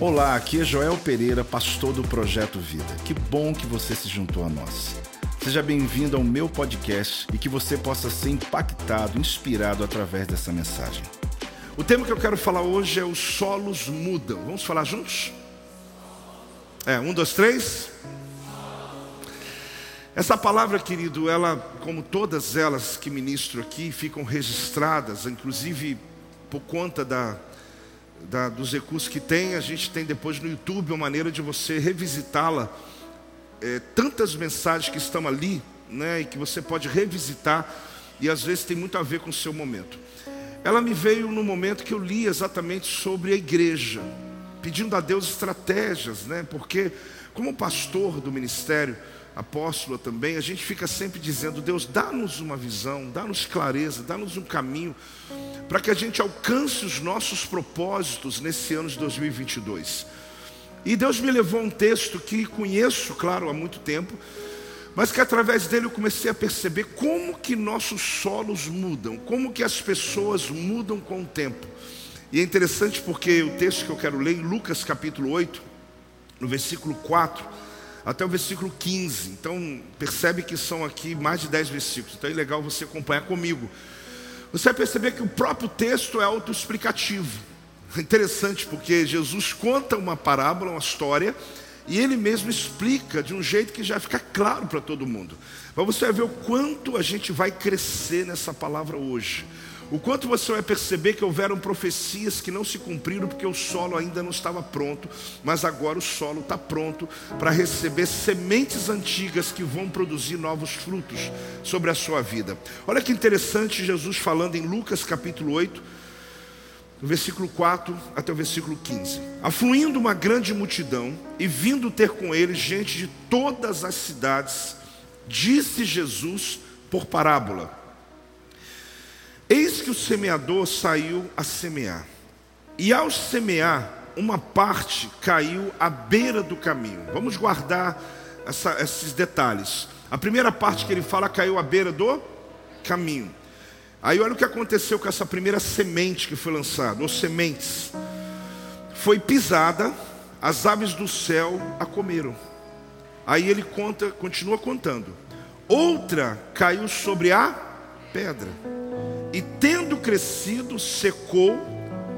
Olá, aqui é Joel Pereira, pastor do Projeto Vida. Que bom que você se juntou a nós. Seja bem-vindo ao meu podcast e que você possa ser impactado, inspirado através dessa mensagem. O tema que eu quero falar hoje é os solos mudam. Vamos falar juntos? É, um, dois, três. Essa palavra, querido, ela, como todas elas que ministro aqui, ficam registradas, inclusive por conta da, da, dos recursos que tem, a gente tem depois no YouTube uma maneira de você revisitá-la. É, tantas mensagens que estão ali, né, e que você pode revisitar, e às vezes tem muito a ver com o seu momento. Ela me veio no momento que eu li exatamente sobre a igreja, pedindo a Deus estratégias, né, porque como pastor do ministério, apóstola também, a gente fica sempre dizendo: Deus, dá-nos uma visão, dá-nos clareza, dá-nos um caminho, para que a gente alcance os nossos propósitos nesse ano de 2022. E Deus me levou a um texto que conheço, claro, há muito tempo, mas que através dele eu comecei a perceber como que nossos solos mudam, como que as pessoas mudam com o tempo. E é interessante porque o texto que eu quero ler em Lucas capítulo 8, no versículo 4, até o versículo 15. Então, percebe que são aqui mais de 10 versículos. Então é legal você acompanhar comigo. Você vai perceber que o próprio texto é autoexplicativo. É interessante porque Jesus conta uma parábola, uma história, e ele mesmo explica de um jeito que já fica claro para todo mundo. Mas você vai ver o quanto a gente vai crescer nessa palavra hoje. O quanto você vai perceber que houveram profecias que não se cumpriram porque o solo ainda não estava pronto, mas agora o solo está pronto para receber sementes antigas que vão produzir novos frutos sobre a sua vida. Olha que interessante Jesus falando em Lucas capítulo 8, no versículo 4 até o versículo 15. Afluindo uma grande multidão e vindo ter com ele gente de todas as cidades, disse Jesus por parábola. Que o semeador saiu a semear. E ao semear, uma parte caiu à beira do caminho. Vamos guardar essa, esses detalhes. A primeira parte que ele fala caiu à beira do caminho. Aí olha o que aconteceu com essa primeira semente que foi lançada, ou sementes. Foi pisada, as aves do céu a comeram. Aí ele conta, continua contando. Outra caiu sobre a pedra e tendo crescido, secou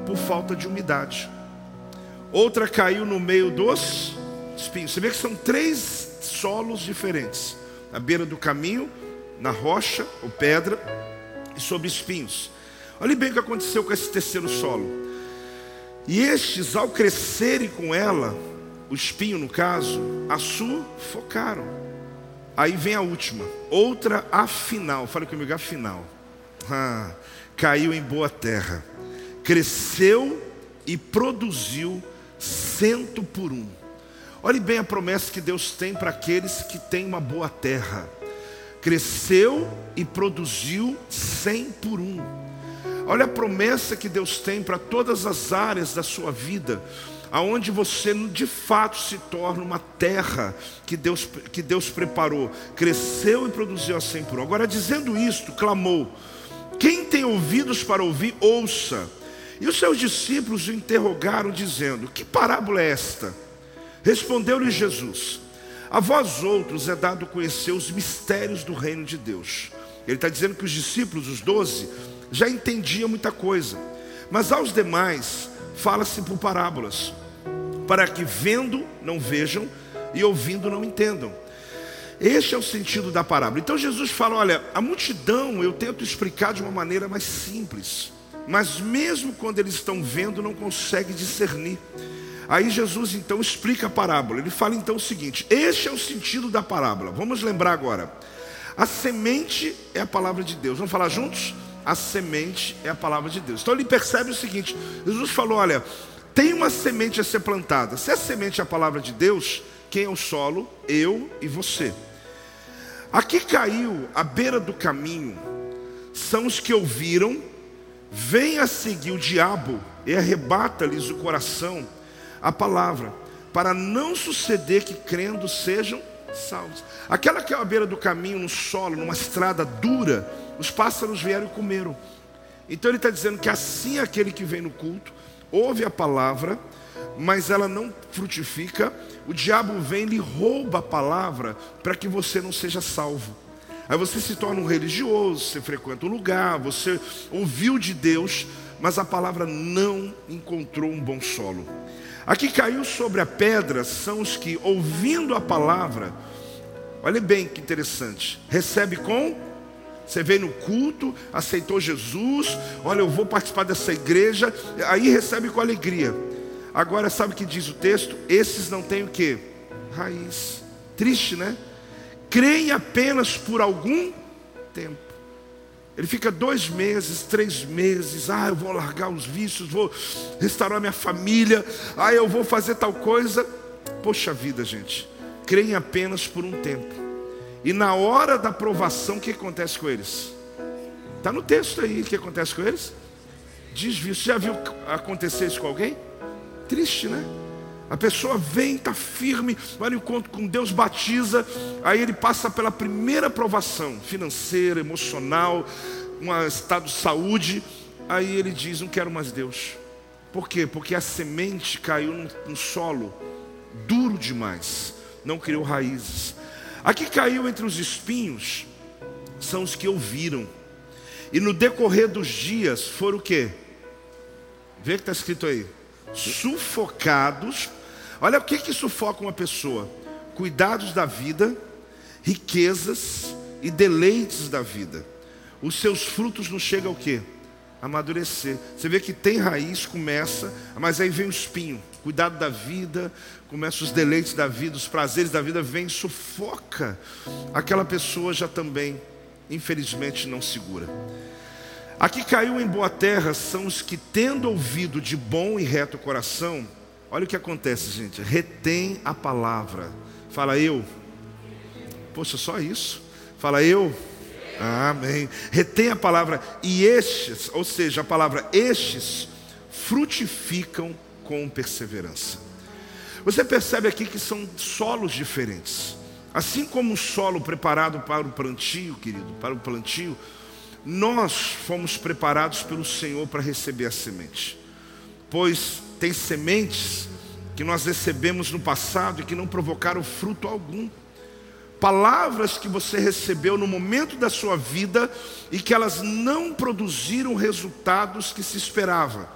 por falta de umidade. Outra caiu no meio dos espinhos. Você vê que são três solos diferentes: à beira do caminho, na rocha ou pedra e sobre espinhos. Olhe bem o que aconteceu com esse terceiro solo. E estes, ao crescerem com ela, o espinho no caso, a sufocaram. Aí vem a última, outra afinal. Fala comigo, afinal ah, caiu em boa terra, cresceu e produziu cento por um. Olhe bem a promessa que Deus tem para aqueles que têm uma boa terra. Cresceu e produziu cem por um. Olha a promessa que Deus tem para todas as áreas da sua vida, aonde você de fato se torna uma terra que Deus, que Deus preparou. Cresceu e produziu a cem por um. Agora, dizendo isto, clamou: quem tem ouvidos para ouvir, ouça. E os seus discípulos o interrogaram, dizendo: Que parábola é esta? Respondeu-lhe Jesus: A vós outros é dado conhecer os mistérios do reino de Deus. Ele está dizendo que os discípulos, os doze, já entendiam muita coisa, mas aos demais fala-se por parábolas, para que vendo não vejam e ouvindo não entendam. Este é o sentido da parábola. Então Jesus fala: olha, a multidão eu tento explicar de uma maneira mais simples, mas mesmo quando eles estão vendo, não consegue discernir. Aí Jesus então explica a parábola. Ele fala então o seguinte: este é o sentido da parábola. Vamos lembrar agora. A semente é a palavra de Deus. Vamos falar juntos? A semente é a palavra de Deus. Então ele percebe o seguinte: Jesus falou: olha, tem uma semente a ser plantada. Se a semente é a palavra de Deus, quem é o solo? Eu e você. Aqui caiu à beira do caminho são os que ouviram, vem a seguir o diabo e arrebata-lhes o coração a palavra, para não suceder que crendo sejam salvos. Aquela que é à beira do caminho, no solo, numa estrada dura, os pássaros vieram e comeram. Então ele está dizendo que assim é aquele que vem no culto, ouve a palavra, mas ela não frutifica, o diabo vem e rouba a palavra para que você não seja salvo. Aí você se torna um religioso, você frequenta um lugar, você ouviu de Deus, mas a palavra não encontrou um bom solo. Aqui caiu sobre a pedra são os que, ouvindo a palavra, olha bem que interessante, recebe com você veio no culto, aceitou Jesus, olha, eu vou participar dessa igreja, aí recebe com alegria. Agora, sabe o que diz o texto? Esses não têm o que? Raiz. Triste, né? Creem apenas por algum tempo. Ele fica dois meses, três meses. Ah, eu vou largar os vícios, vou restaurar minha família. Ah, eu vou fazer tal coisa. Poxa vida, gente. Creem apenas por um tempo. E na hora da provação, o que acontece com eles? Está no texto aí o que acontece com eles? Desvio. Você já viu acontecer isso com alguém? Triste, né? A pessoa vem, está firme, vai no encontro com Deus, batiza, aí ele passa pela primeira provação financeira, emocional, um estado de saúde, aí ele diz: Não quero mais Deus. Por quê? Porque a semente caiu num, solo duro demais, não criou raízes. Aqui caiu entre os espinhos, são os que ouviram. E no decorrer dos dias foram o quê? Vê que está escrito aí. Sufocados. Olha o que, que sufoca uma pessoa: cuidados da vida, riquezas e deleites da vida. Os seus frutos não chegam ao quê? Amadurecer. Você vê que tem raiz, começa, mas aí vem o espinho cuidado da vida, começa os deleites da vida, os prazeres da vida, vem sufoca. Aquela pessoa já também, infelizmente, não segura. Aqui caiu em boa terra são os que, tendo ouvido de bom e reto coração, olha o que acontece, gente, retém a palavra. Fala eu. Poxa, só isso. Fala eu. Amém. Retém a palavra e estes, ou seja, a palavra estes, frutificam com perseverança. Você percebe aqui que são solos diferentes. Assim como o solo preparado para o plantio, querido, para o plantio, nós fomos preparados pelo Senhor para receber a semente. Pois tem sementes que nós recebemos no passado e que não provocaram fruto algum. Palavras que você recebeu no momento da sua vida e que elas não produziram resultados que se esperava.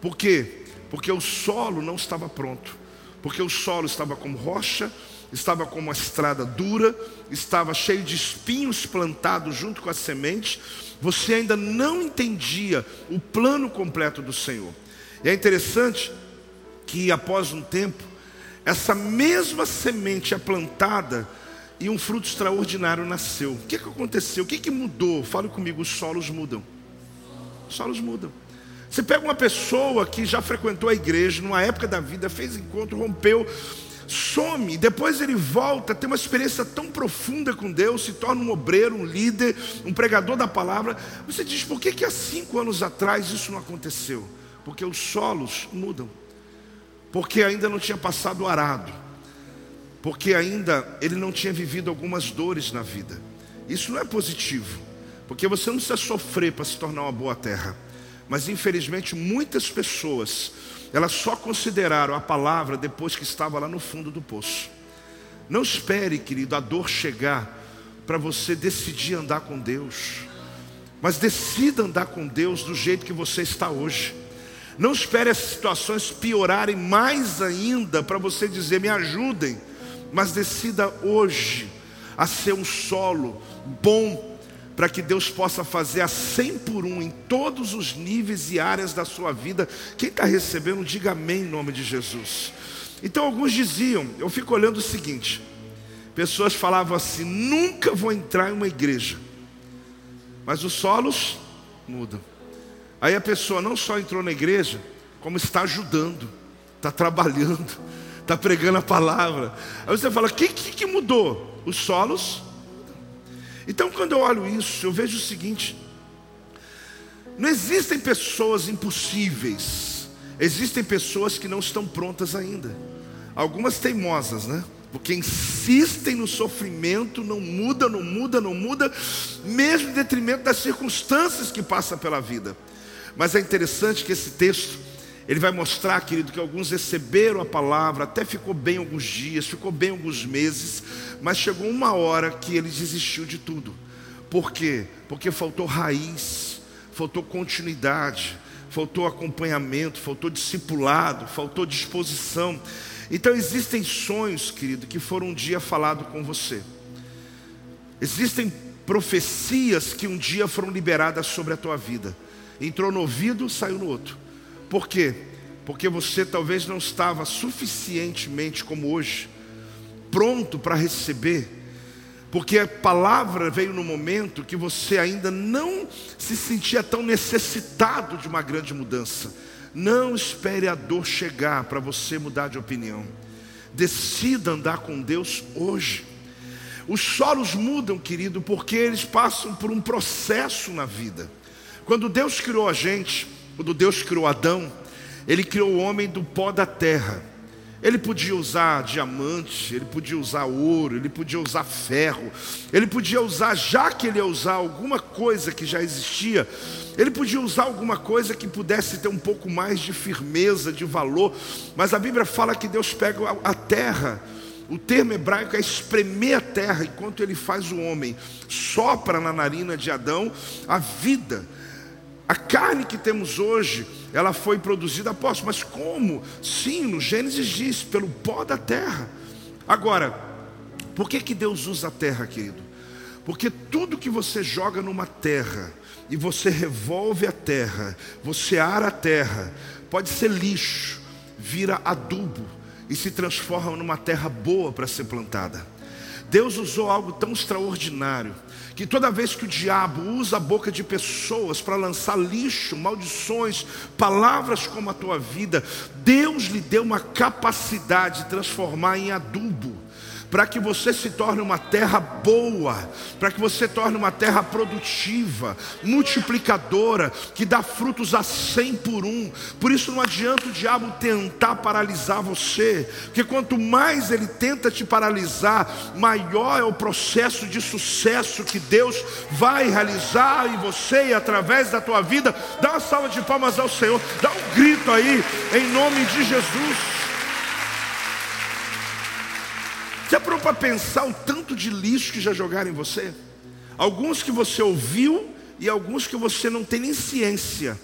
Por quê? porque o solo não estava pronto, porque o solo estava como rocha, estava como uma estrada dura, estava cheio de espinhos plantados junto com a semente, você ainda não entendia o plano completo do Senhor. E é interessante que após um tempo, essa mesma semente é plantada e um fruto extraordinário nasceu. O que, que aconteceu? O que, que mudou? Fale comigo, os solos mudam. Os solos mudam. Você pega uma pessoa que já frequentou a igreja, numa época da vida, fez encontro, rompeu, some, depois ele volta, tem uma experiência tão profunda com Deus, se torna um obreiro, um líder, um pregador da palavra. Você diz, por que, que há cinco anos atrás isso não aconteceu? Porque os solos mudam, porque ainda não tinha passado o arado, porque ainda ele não tinha vivido algumas dores na vida. Isso não é positivo, porque você não precisa sofrer para se tornar uma boa terra. Mas infelizmente muitas pessoas, elas só consideraram a palavra depois que estava lá no fundo do poço. Não espere, querido, a dor chegar para você decidir andar com Deus. Mas decida andar com Deus do jeito que você está hoje. Não espere as situações piorarem mais ainda para você dizer, me ajudem. Mas decida hoje a ser um solo bom para que Deus possa fazer a 100 por um em todos os níveis e áreas da sua vida. Quem está recebendo, diga amém em nome de Jesus. Então alguns diziam, eu fico olhando o seguinte: pessoas falavam assim, nunca vou entrar em uma igreja, mas os solos mudam. Aí a pessoa não só entrou na igreja, como está ajudando, está trabalhando, está pregando a palavra. Aí você fala, o que, que, que mudou? Os solos então, quando eu olho isso, eu vejo o seguinte: não existem pessoas impossíveis, existem pessoas que não estão prontas ainda. Algumas teimosas, né? Porque insistem no sofrimento, não muda, não muda, não muda, mesmo em detrimento das circunstâncias que passa pela vida. Mas é interessante que esse texto, Ele vai mostrar, querido, que alguns receberam a palavra, até ficou bem alguns dias, ficou bem alguns meses, mas chegou uma hora que ele desistiu de tudo. Por quê? Porque faltou raiz, faltou continuidade, faltou acompanhamento, faltou discipulado, faltou disposição. Então existem sonhos, querido, que foram um dia falados com você. Existem profecias que um dia foram liberadas sobre a tua vida. Entrou no ouvido, saiu no outro. Por quê? Porque você talvez não estava suficientemente como hoje pronto para receber. Porque a palavra veio no momento que você ainda não se sentia tão necessitado de uma grande mudança. Não espere a dor chegar para você mudar de opinião. Decida andar com Deus hoje. Os solos mudam, querido, porque eles passam por um processo na vida. Quando Deus criou a gente, quando Deus criou Adão, Ele criou o homem do pó da terra. Ele podia usar diamante, ele podia usar ouro, ele podia usar ferro, ele podia usar, já que ele ia usar alguma coisa que já existia, ele podia usar alguma coisa que pudesse ter um pouco mais de firmeza, de valor, mas a Bíblia fala que Deus pega a terra, o termo hebraico é espremer a terra, enquanto ele faz o homem, sopra na narina de Adão a vida. A carne que temos hoje, ela foi produzida após, mas como? Sim, no Gênesis diz, pelo pó da terra. Agora, por que, que Deus usa a terra, querido? Porque tudo que você joga numa terra e você revolve a terra, você ara a terra, pode ser lixo, vira adubo e se transforma numa terra boa para ser plantada. Deus usou algo tão extraordinário que toda vez que o diabo usa a boca de pessoas para lançar lixo, maldições, palavras como a tua vida, Deus lhe deu uma capacidade de transformar em adubo para que você se torne uma terra boa, para que você torne uma terra produtiva, multiplicadora, que dá frutos a cem por um. Por isso não adianta o diabo tentar paralisar você, porque quanto mais ele tenta te paralisar, maior é o processo de sucesso que Deus vai realizar em você e através da tua vida. Dá uma salva de palmas ao Senhor, dá um grito aí, em nome de Jesus. Você parou para pensar o tanto de lixo que já jogaram em você? Alguns que você ouviu e alguns que você não tem nem ciência,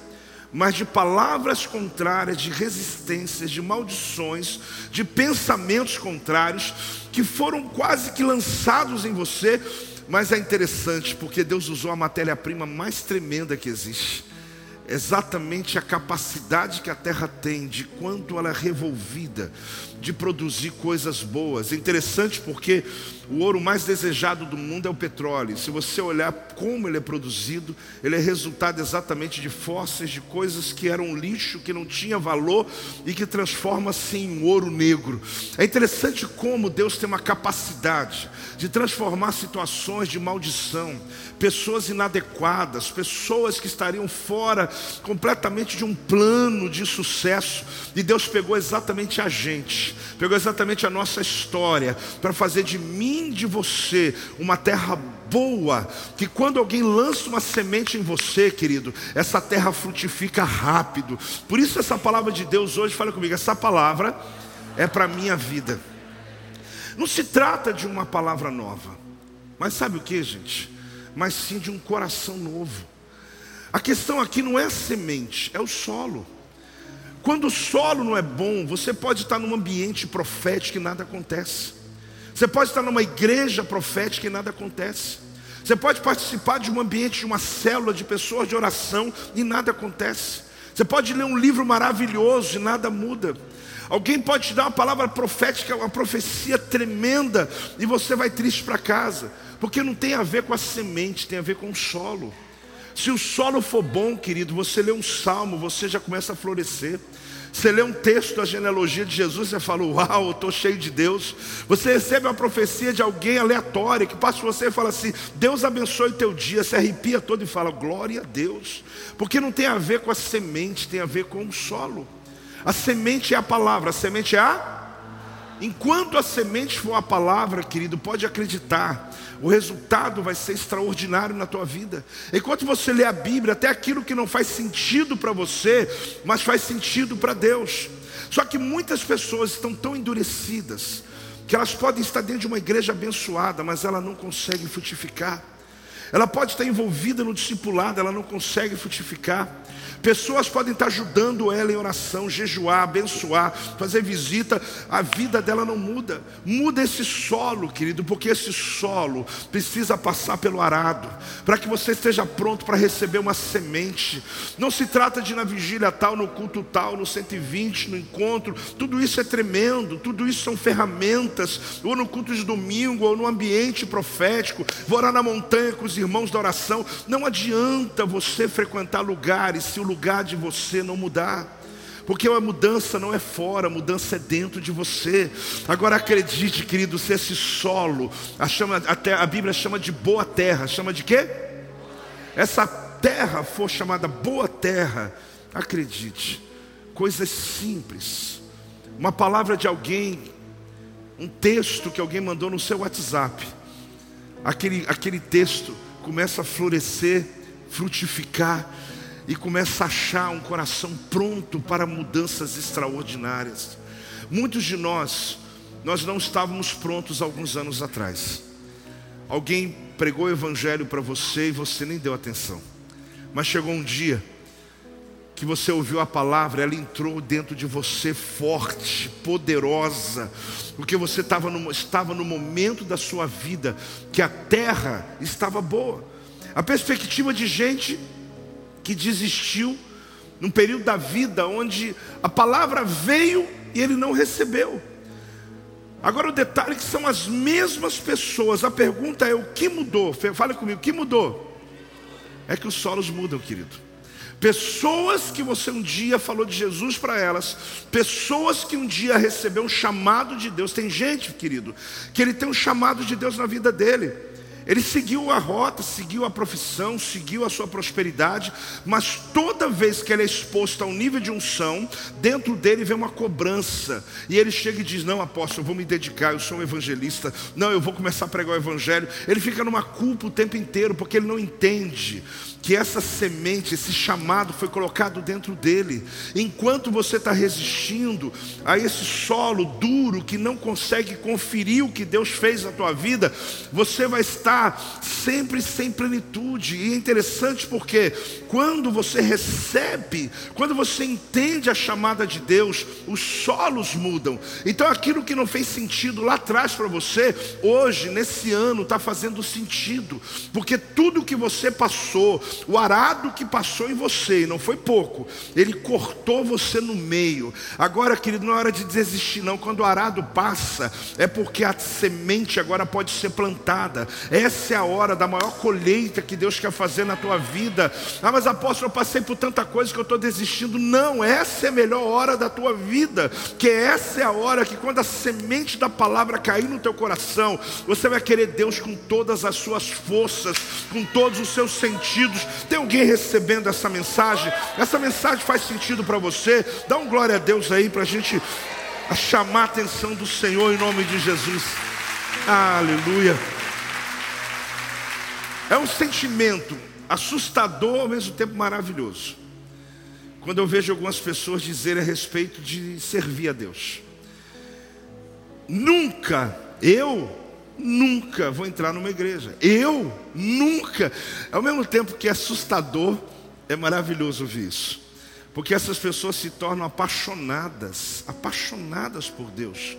mas de palavras contrárias, de resistências, de maldições, de pensamentos contrários, que foram quase que lançados em você. Mas é interessante porque Deus usou a matéria-prima mais tremenda que existe exatamente a capacidade que a terra tem de quanto ela é revolvida de produzir coisas boas. É interessante porque o ouro mais desejado do mundo é o petróleo. Se você olhar como ele é produzido, ele é resultado exatamente de fósseis, de coisas que eram lixo, que não tinha valor e que transforma-se em ouro negro. É interessante como Deus tem uma capacidade de transformar situações de maldição, pessoas inadequadas, pessoas que estariam fora completamente de um plano de sucesso, e Deus pegou exatamente a gente, pegou exatamente a nossa história para fazer de mim de você uma terra boa, que quando alguém lança uma semente em você, querido, essa terra frutifica rápido. Por isso essa palavra de Deus hoje, fala comigo, essa palavra é para minha vida. Não se trata de uma palavra nova, mas sabe o que, gente? Mas sim de um coração novo. A questão aqui não é a semente, é o solo. Quando o solo não é bom, você pode estar num ambiente profético e nada acontece. Você pode estar numa igreja profética e nada acontece. Você pode participar de um ambiente, de uma célula de pessoas de oração e nada acontece. Você pode ler um livro maravilhoso e nada muda. Alguém pode te dar uma palavra profética, uma profecia tremenda e você vai triste para casa, porque não tem a ver com a semente, tem a ver com o solo. Se o solo for bom, querido, você lê um salmo, você já começa a florescer. Você lê um texto da genealogia de Jesus, você fala, uau, estou cheio de Deus. Você recebe uma profecia de alguém aleatório que passa por você e fala assim: Deus abençoe teu dia. Você arrepia todo e fala, glória a Deus. Porque não tem a ver com a semente, tem a ver com o solo. A semente é a palavra, a semente é a enquanto a semente for a palavra, querido, pode acreditar, o resultado vai ser extraordinário na tua vida. Enquanto você lê a Bíblia, até aquilo que não faz sentido para você, mas faz sentido para Deus. Só que muitas pessoas estão tão endurecidas que elas podem estar dentro de uma igreja abençoada, mas ela não consegue frutificar. Ela pode estar envolvida no discipulado, ela não consegue frutificar. Pessoas podem estar ajudando ela em oração, jejuar, abençoar, fazer visita, a vida dela não muda. Muda esse solo, querido, porque esse solo precisa passar pelo arado, para que você esteja pronto para receber uma semente. Não se trata de na vigília tal, no culto tal, no 120, no encontro, tudo isso é tremendo, tudo isso são ferramentas, ou no culto de domingo, ou no ambiente profético, vou orar na montanha com os irmãos da oração. Não adianta você frequentar lugares se o lugar de você não mudar. Porque a mudança não é fora, a mudança é dentro de você. Agora acredite, querido, se esse solo, a, chama, até a Bíblia chama de boa terra, chama de quê? Essa terra for chamada boa terra, acredite, coisas simples, uma palavra de alguém, um texto que alguém mandou no seu WhatsApp, aquele, aquele texto começa a florescer, frutificar, e começa a achar um coração pronto para mudanças extraordinárias. Muitos de nós, nós não estávamos prontos alguns anos atrás. Alguém pregou o evangelho para você e você nem deu atenção. Mas chegou um dia que você ouviu a palavra, ela entrou dentro de você forte, poderosa, porque você estava no, estava no momento da sua vida que a terra estava boa. A perspectiva de gente que desistiu num período da vida onde a palavra veio e ele não recebeu. Agora o detalhe é que são as mesmas pessoas. A pergunta é o que mudou? Fale comigo, o que mudou? É que os solos mudam, querido. Pessoas que você um dia falou de Jesus para elas, pessoas que um dia recebeu um chamado de Deus. Tem gente, querido, que ele tem um chamado de Deus na vida dele. Ele seguiu a rota, seguiu a profissão, seguiu a sua prosperidade, mas toda vez que ele é exposto ao nível de unção, dentro dele vem uma cobrança. E ele chega e diz: Não, apóstolo, eu vou me dedicar, eu sou um evangelista. Não, eu vou começar a pregar o evangelho. Ele fica numa culpa o tempo inteiro, porque ele não entende que essa semente, esse chamado foi colocado dentro dele. Enquanto você está resistindo a esse solo duro que não consegue conferir o que Deus fez na tua vida, você vai estar sempre sem plenitude. E é interessante porque quando você recebe, quando você entende a chamada de Deus, os solos mudam. Então aquilo que não fez sentido lá atrás para você, hoje, nesse ano, está fazendo sentido, porque tudo que você passou, o arado que passou em você, e não foi pouco, ele cortou você no meio. Agora, querido, não é hora de desistir, não. Quando o arado passa, é porque a semente agora pode ser plantada. Essa é a hora da maior colheita que Deus quer fazer na tua vida. Ah, mas apóstolo, eu passei por tanta coisa que eu estou desistindo. Não, essa é a melhor hora da tua vida, que essa é a hora que quando a semente da palavra cair no teu coração, você vai querer Deus com todas as suas forças, com todos os seus sentidos, tem alguém recebendo essa mensagem? Essa mensagem faz sentido para você? Dá um glória a Deus aí para a gente chamar a atenção do Senhor em nome de Jesus. Aleluia. É um sentimento assustador ao mesmo tempo maravilhoso. Quando eu vejo algumas pessoas dizerem a respeito de servir a Deus. Nunca eu nunca vou entrar numa igreja. Eu nunca. Ao mesmo tempo que é assustador, é maravilhoso ouvir isso. Porque essas pessoas se tornam apaixonadas, apaixonadas por Deus.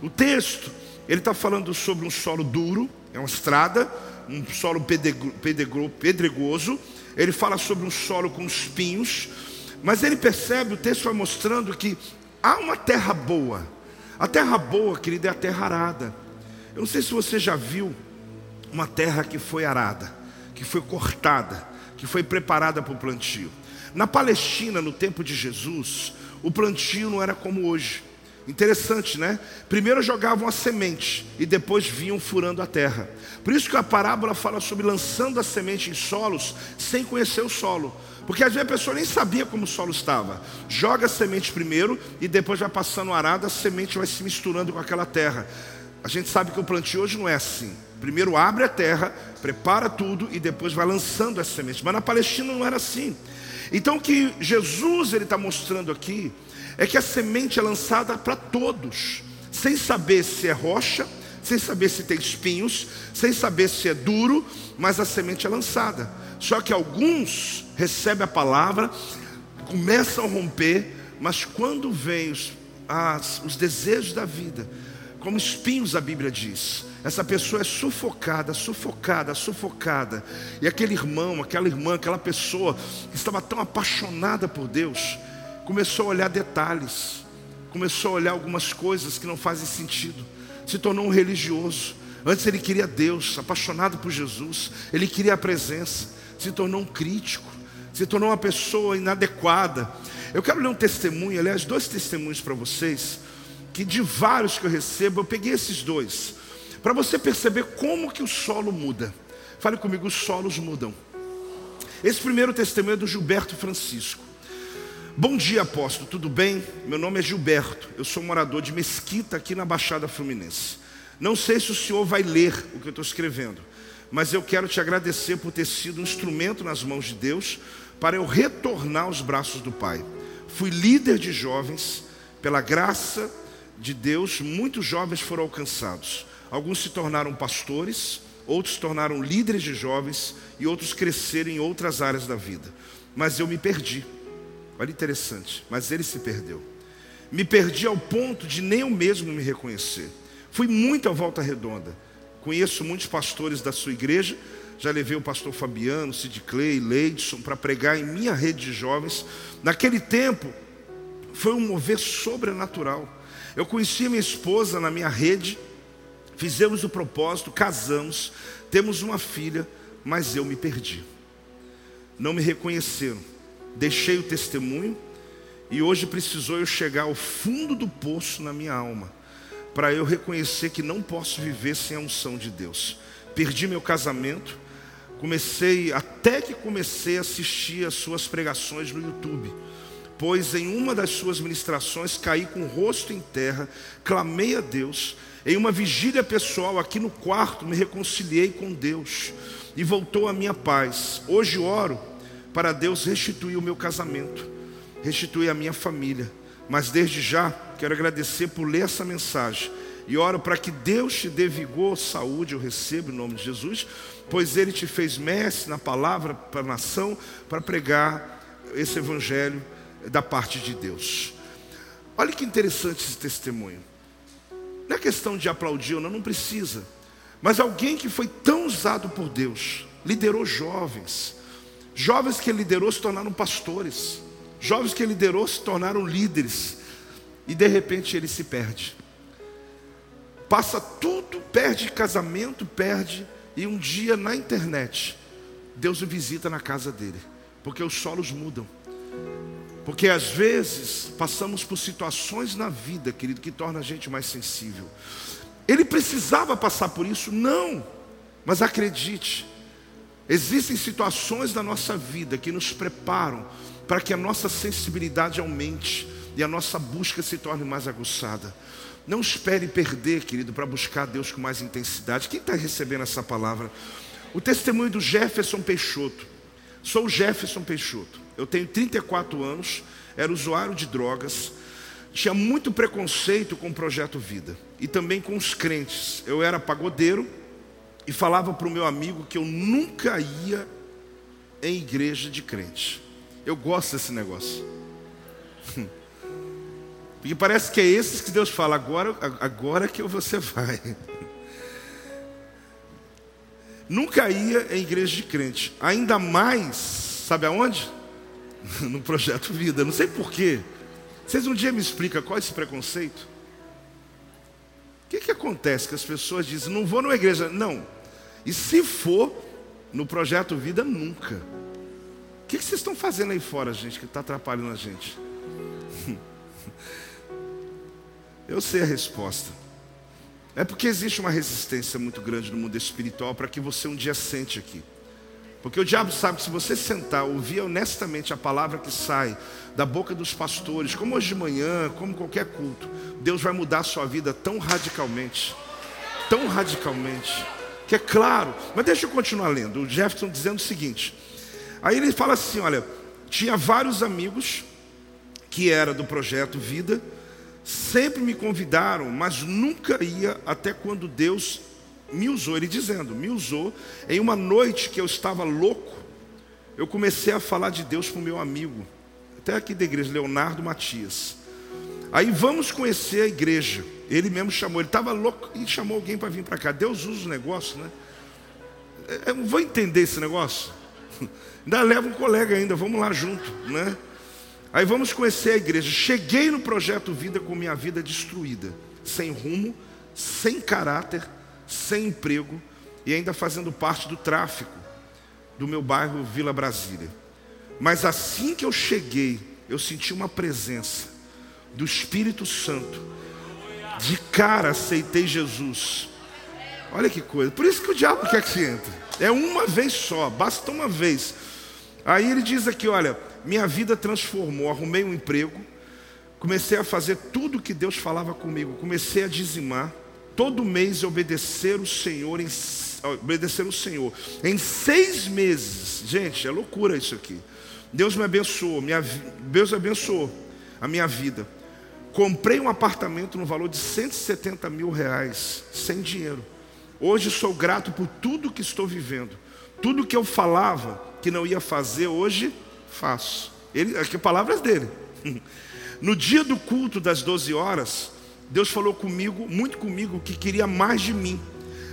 O texto, ele está falando sobre um solo duro, é uma estrada, um solo pedregoso. Ele fala sobre um solo com espinhos. Mas ele percebe, o texto vai mostrando que há uma terra boa. A terra boa, querida, é a terra arada. Eu não sei se você já viu uma terra que foi arada, que foi cortada, que foi preparada para o plantio. Na Palestina, no tempo de Jesus, o plantio não era como hoje. Interessante, né? Primeiro jogavam a semente e depois vinham furando a terra. Por isso que a parábola fala sobre lançando a semente em solos sem conhecer o solo. Porque às vezes a pessoa nem sabia como o solo estava. Joga a semente primeiro e depois vai passando o arado, a semente vai se misturando com aquela terra. A gente sabe que o plantio hoje não é assim. Primeiro abre a terra, prepara tudo e depois vai lançando as sementes. Mas na Palestina não era assim. Então o que Jesus ele está mostrando aqui é que a semente é lançada para todos, sem saber se é rocha, sem saber se tem espinhos, sem saber se é duro, mas a semente é lançada. Só que alguns recebem a palavra, começam a romper, mas quando vem os, as, os desejos da vida, como espinhos a Bíblia diz, essa pessoa é sufocada, sufocada, sufocada. E aquele irmão, aquela irmã, aquela pessoa que estava tão apaixonada por Deus, começou a olhar detalhes, começou a olhar algumas coisas que não fazem sentido, se tornou um religioso. Antes ele queria Deus, apaixonado por Jesus, ele queria a presença, se tornou um crítico, se tornou uma pessoa inadequada. Eu quero ler um testemunho, aliás, dois testemunhos para vocês, que de vários que eu recebo, eu peguei esses dois, para você perceber como que o solo muda. Fale comigo, os solos mudam. Esse primeiro testemunho é do Gilberto Francisco. Bom dia, apóstolo, tudo bem? Meu nome é Gilberto, eu sou morador de Mesquita, aqui na Baixada Fluminense. Não sei se o senhor vai ler o que eu estou escrevendo, mas eu quero te agradecer por ter sido um instrumento nas mãos de Deus para eu retornar aos braços do Pai. Fui líder de jovens, pela graça de Deus, muitos jovens foram alcançados. Alguns se tornaram pastores, outros se tornaram líderes de jovens e outros cresceram em outras áreas da vida. Mas eu me perdi. Olha interessante, mas ele se perdeu. Me perdi ao ponto de nem eu mesmo me reconhecer. Fui muito à volta redonda. Conheço muitos pastores da sua igreja. Já levei o pastor Fabiano, Sid Clay, Leidson para pregar em minha rede de jovens. Naquele tempo, foi um mover sobrenatural. Eu conheci minha esposa na minha rede, fizemos o propósito, casamos, temos uma filha, mas eu me perdi. Não me reconheceram deixei o testemunho e hoje precisou eu chegar ao fundo do poço na minha alma para eu reconhecer que não posso viver sem a unção de Deus. Perdi meu casamento, comecei até que comecei a assistir as suas pregações no YouTube. Pois em uma das suas ministrações caí com o rosto em terra, clamei a Deus, em uma vigília pessoal aqui no quarto me reconciliei com Deus e voltou a minha paz. Hoje oro para Deus restituir o meu casamento, restituir a minha família. Mas desde já quero agradecer por ler essa mensagem e oro para que Deus te dê vigor, saúde, eu recebo em nome de Jesus, pois Ele te fez mestre na palavra para a nação para pregar esse evangelho da parte de Deus. Olha que interessante esse testemunho. Não é questão de aplaudir ou não, não precisa. Mas alguém que foi tão usado por Deus, liderou jovens, Jovens que ele liderou se tornaram pastores. Jovens que ele liderou se tornaram líderes. E de repente ele se perde. Passa tudo, perde casamento, perde. E um dia na internet, Deus o visita na casa dele. Porque os solos mudam. Porque às vezes passamos por situações na vida, querido, que torna a gente mais sensível. Ele precisava passar por isso? Não. Mas acredite, Existem situações da nossa vida que nos preparam para que a nossa sensibilidade aumente e a nossa busca se torne mais aguçada. Não espere perder, querido, para buscar Deus com mais intensidade. Quem está recebendo essa palavra? O testemunho do Jefferson Peixoto. Sou o Jefferson Peixoto. Eu tenho 34 anos, era usuário de drogas, tinha muito preconceito com o projeto Vida e também com os crentes. Eu era pagodeiro e falava para o meu amigo que eu nunca ia em igreja de crente. Eu gosto desse negócio. Porque parece que é esses que Deus fala, agora, agora que você vai. Nunca ia em igreja de crente. Ainda mais, sabe aonde? No projeto Vida. Não sei porquê. Vocês um dia me explicam qual é esse preconceito? O que, que acontece que as pessoas dizem, não vou numa igreja. Não, e se for no projeto Vida, nunca. O que, vocês estão fazendo aí fora, gente, que está atrapalhando a gente? Eu sei a resposta. É porque existe uma resistência muito grande no mundo espiritual para que você um dia sente aqui. Porque o diabo sabe que se você sentar, ouvir honestamente a palavra que sai da boca dos pastores, como hoje de manhã, como qualquer culto, Deus vai mudar a sua vida tão radicalmente, tão radicalmente, que é claro. Mas deixa eu continuar lendo. O Jefferson dizendo o seguinte: aí ele fala assim: olha, tinha vários amigos que era do projeto Vida, sempre me convidaram, mas nunca ia até quando Deus me usou, ele dizendo, me usou em uma noite que eu estava louco, eu comecei a falar de Deus para o meu amigo, até aqui da igreja, Leonardo Matias. Aí vamos conhecer a igreja. Ele mesmo chamou, ele estava louco e chamou alguém para vir para cá. Deus usa o negócio, né? Eu não vou entender esse negócio. Ainda leva um colega ainda, vamos lá junto, né? Aí vamos conhecer a igreja. Cheguei no projeto Vida com minha vida destruída, sem rumo, sem caráter, sem emprego e ainda fazendo parte do tráfico do meu bairro Vila Brasília. Mas assim que eu cheguei, eu senti uma presença do Espírito Santo. De cara aceitei Jesus. Olha que coisa. Por isso que o diabo quer que você entre. É uma vez só, basta uma vez. Aí ele diz aqui: olha, minha vida transformou. Arrumei um emprego, comecei a fazer tudo que Deus falava comigo. Comecei a dizimar todo mês obedecer o Senhor, em, obedecer o Senhor. Em seis meses, gente, é loucura isso aqui. Deus me abençoou, minha, Deus abençoou a minha vida. Comprei um apartamento no valor de 170 mil reais, sem dinheiro. Hoje sou grato por tudo que estou vivendo. Tudo que eu falava que não ia fazer, hoje faço. Ele, aqui palavras dele. No dia do culto das 12 horas, Deus falou comigo, muito comigo, que queria mais de mim.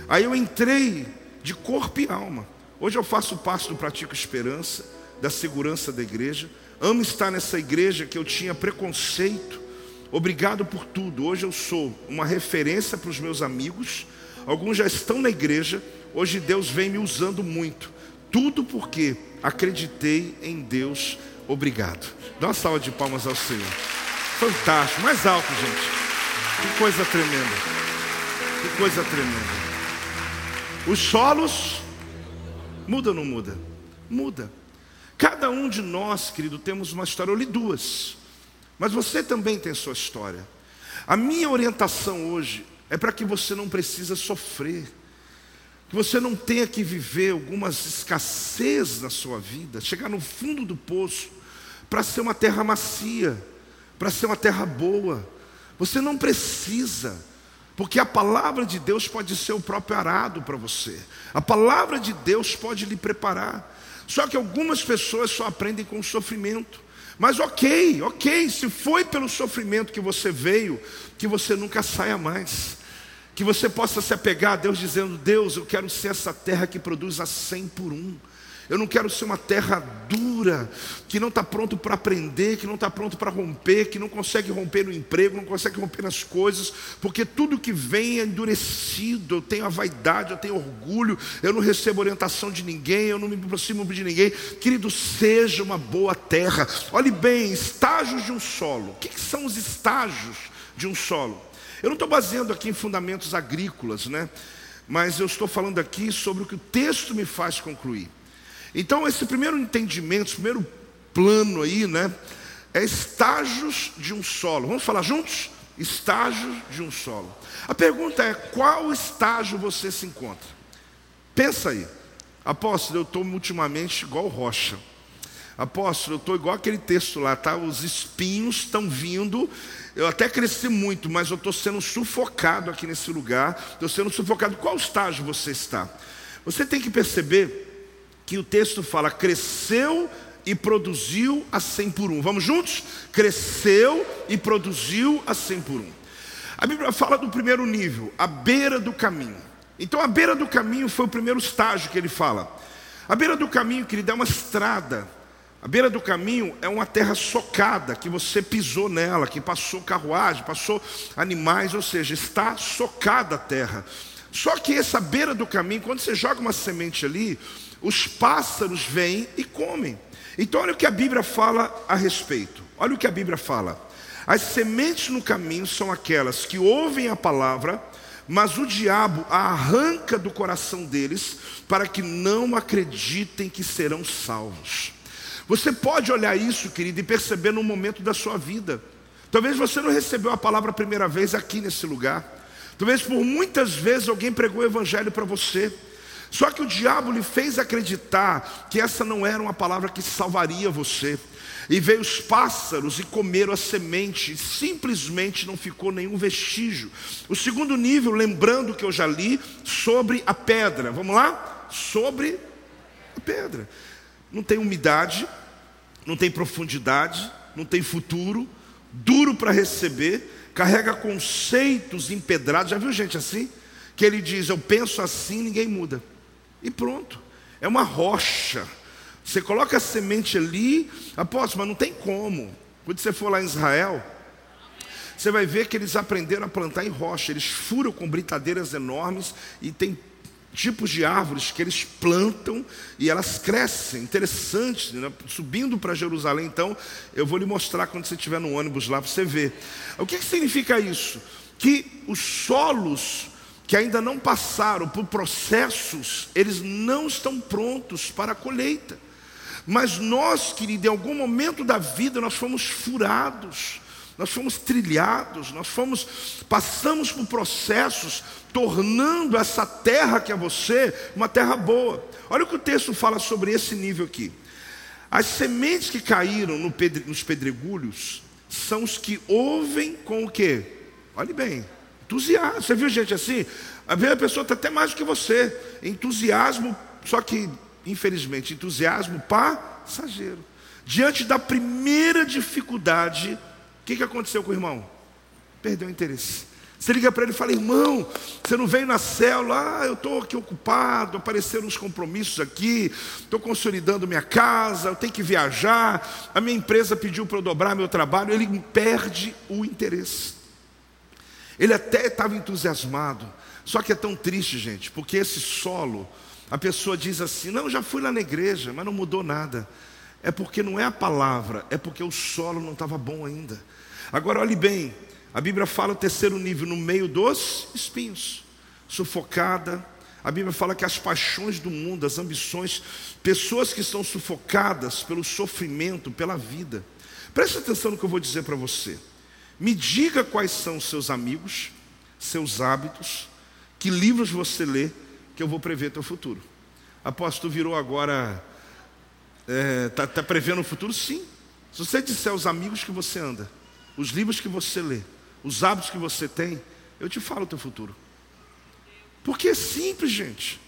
Aí eu entrei de corpo e alma. Hoje eu faço parte do Pratico Esperança, da segurança da igreja. Amo estar nessa igreja que eu tinha preconceito. Obrigado por tudo. Hoje eu sou uma referência para os meus amigos. Alguns já estão na igreja. Hoje Deus vem me usando muito. Tudo porque acreditei em Deus. Obrigado. Dá uma salva de palmas ao Senhor. Fantástico. Mais alto, gente. Que coisa tremenda. Que coisa tremenda. Os solos muda ou não muda? Muda. Cada um de nós, querido, temos uma história. Eu li duas. Mas você também tem sua história. A minha orientação hoje é para que você não precisa sofrer. Que você não tenha que viver algumas escassez na sua vida, chegar no fundo do poço para ser uma terra macia, para ser uma terra boa, você não precisa, porque a palavra de Deus pode ser o próprio arado para você. A palavra de Deus pode lhe preparar. Só que algumas pessoas só aprendem com o sofrimento. Mas ok, ok, se foi pelo sofrimento que você veio, que você nunca saia mais. Que você possa se apegar a Deus dizendo: Deus, eu quero ser essa terra que produz a cem por um. Eu não quero ser uma terra dura, que não está pronto para aprender, que não está pronto para romper, que não consegue romper no emprego, não consegue romper nas coisas, porque tudo que vem é endurecido. Eu tenho a vaidade, eu tenho orgulho, eu não recebo orientação de ninguém, eu não me aproximo de ninguém. Querido, seja uma boa terra. Olhe bem, estágios de um solo. O que, que são os estágios de um solo? Eu não estou baseando aqui em fundamentos agrícolas, né? Mas eu estou falando aqui sobre o que o texto me faz concluir. Então, esse primeiro entendimento, esse primeiro plano aí, né? É estágios de um solo. Vamos falar juntos? Estágios de um solo. A pergunta é: qual estágio você se encontra? Pensa aí. Apóstolo, eu estou ultimamente igual rocha. Apóstolo, eu estou igual aquele texto lá, tá? Os espinhos estão vindo. Eu até cresci muito, mas eu estou sendo sufocado aqui nesse lugar. Estou sendo sufocado. Qual estágio você está? Você tem que perceber que o texto fala: cresceu e produziu a 100 por um. Vamos juntos? Cresceu e produziu a 100 por um. A Bíblia fala do primeiro nível, a beira do caminho. Então, a beira do caminho foi o primeiro estágio que ele fala. A beira do caminho, que ele dá uma estrada. A beira do caminho é uma terra socada, que você pisou nela, que passou carruagem, passou animais, ou seja, está socada a terra. Só que essa beira do caminho, quando você joga uma semente ali, os pássaros vêm e comem. Então, olha o que a Bíblia fala a respeito. Olha o que a Bíblia fala. As sementes no caminho são aquelas que ouvem a palavra, mas o diabo a arranca do coração deles para que não acreditem que serão salvos. Você pode olhar isso, querido, e perceber no momento da sua vida. Talvez você não recebeu a palavra a primeira vez aqui nesse lugar. Talvez por muitas vezes alguém pregou o evangelho para você. Só que o diabo lhe fez acreditar que essa não era uma palavra que salvaria você. E veio os pássaros e comeram a semente, e simplesmente não ficou nenhum vestígio. O segundo nível, lembrando que eu já li, sobre a pedra. Vamos lá? Sobre a pedra. Não tem umidade, não tem profundidade, não tem futuro, duro para receber, carrega conceitos empedrados. Já viu gente assim? Que ele diz: Eu penso assim, ninguém muda. E pronto. É uma rocha. Você coloca a semente ali, apóstolo, mas não tem como. Quando você for lá em Israel, você vai ver que eles aprenderam a plantar em rocha. Eles furam com britadeiras enormes e tem tipos de árvores que eles plantam e elas crescem. Interessante, né? subindo para Jerusalém, então, eu vou lhe mostrar quando você estiver no ônibus lá para você ver. O que, que significa isso? Que os solos que ainda não passaram por processos, eles não estão prontos para a colheita. Mas nós, querido, em algum momento da vida nós fomos furados, nós fomos trilhados, nós fomos passamos por processos tornando essa terra que é você uma terra boa. Olha o que o texto fala sobre esse nível aqui. As sementes que caíram no pedre, nos pedregulhos são os que ouvem com o quê? Olhe bem, Entusiasmo. Você viu gente assim? Às vezes a pessoa está até mais do que você. Entusiasmo, só que, infelizmente, entusiasmo passageiro. Diante da primeira dificuldade, o que, que aconteceu com o irmão? Perdeu o interesse. Você liga para ele e fala, irmão, você não veio na célula, ah, eu estou aqui ocupado, apareceram uns compromissos aqui, estou consolidando minha casa, eu tenho que viajar, a minha empresa pediu para eu dobrar meu trabalho, ele perde o interesse. Ele até estava entusiasmado. Só que é tão triste, gente, porque esse solo, a pessoa diz assim: não, já fui lá na igreja, mas não mudou nada. É porque não é a palavra, é porque o solo não estava bom ainda. Agora, olhe bem, a Bíblia fala o terceiro nível, no meio dos espinhos, sufocada. A Bíblia fala que as paixões do mundo, as ambições, pessoas que estão sufocadas pelo sofrimento, pela vida. Preste atenção no que eu vou dizer para você. Me diga quais são seus amigos, seus hábitos, que livros você lê, que eu vou prever teu futuro. Apóstolo, virou agora, está é, tá, tá prevendo o futuro? Sim. Se você disser os amigos que você anda, os livros que você lê, os hábitos que você tem, eu te falo o teu futuro. Porque é simples, gente.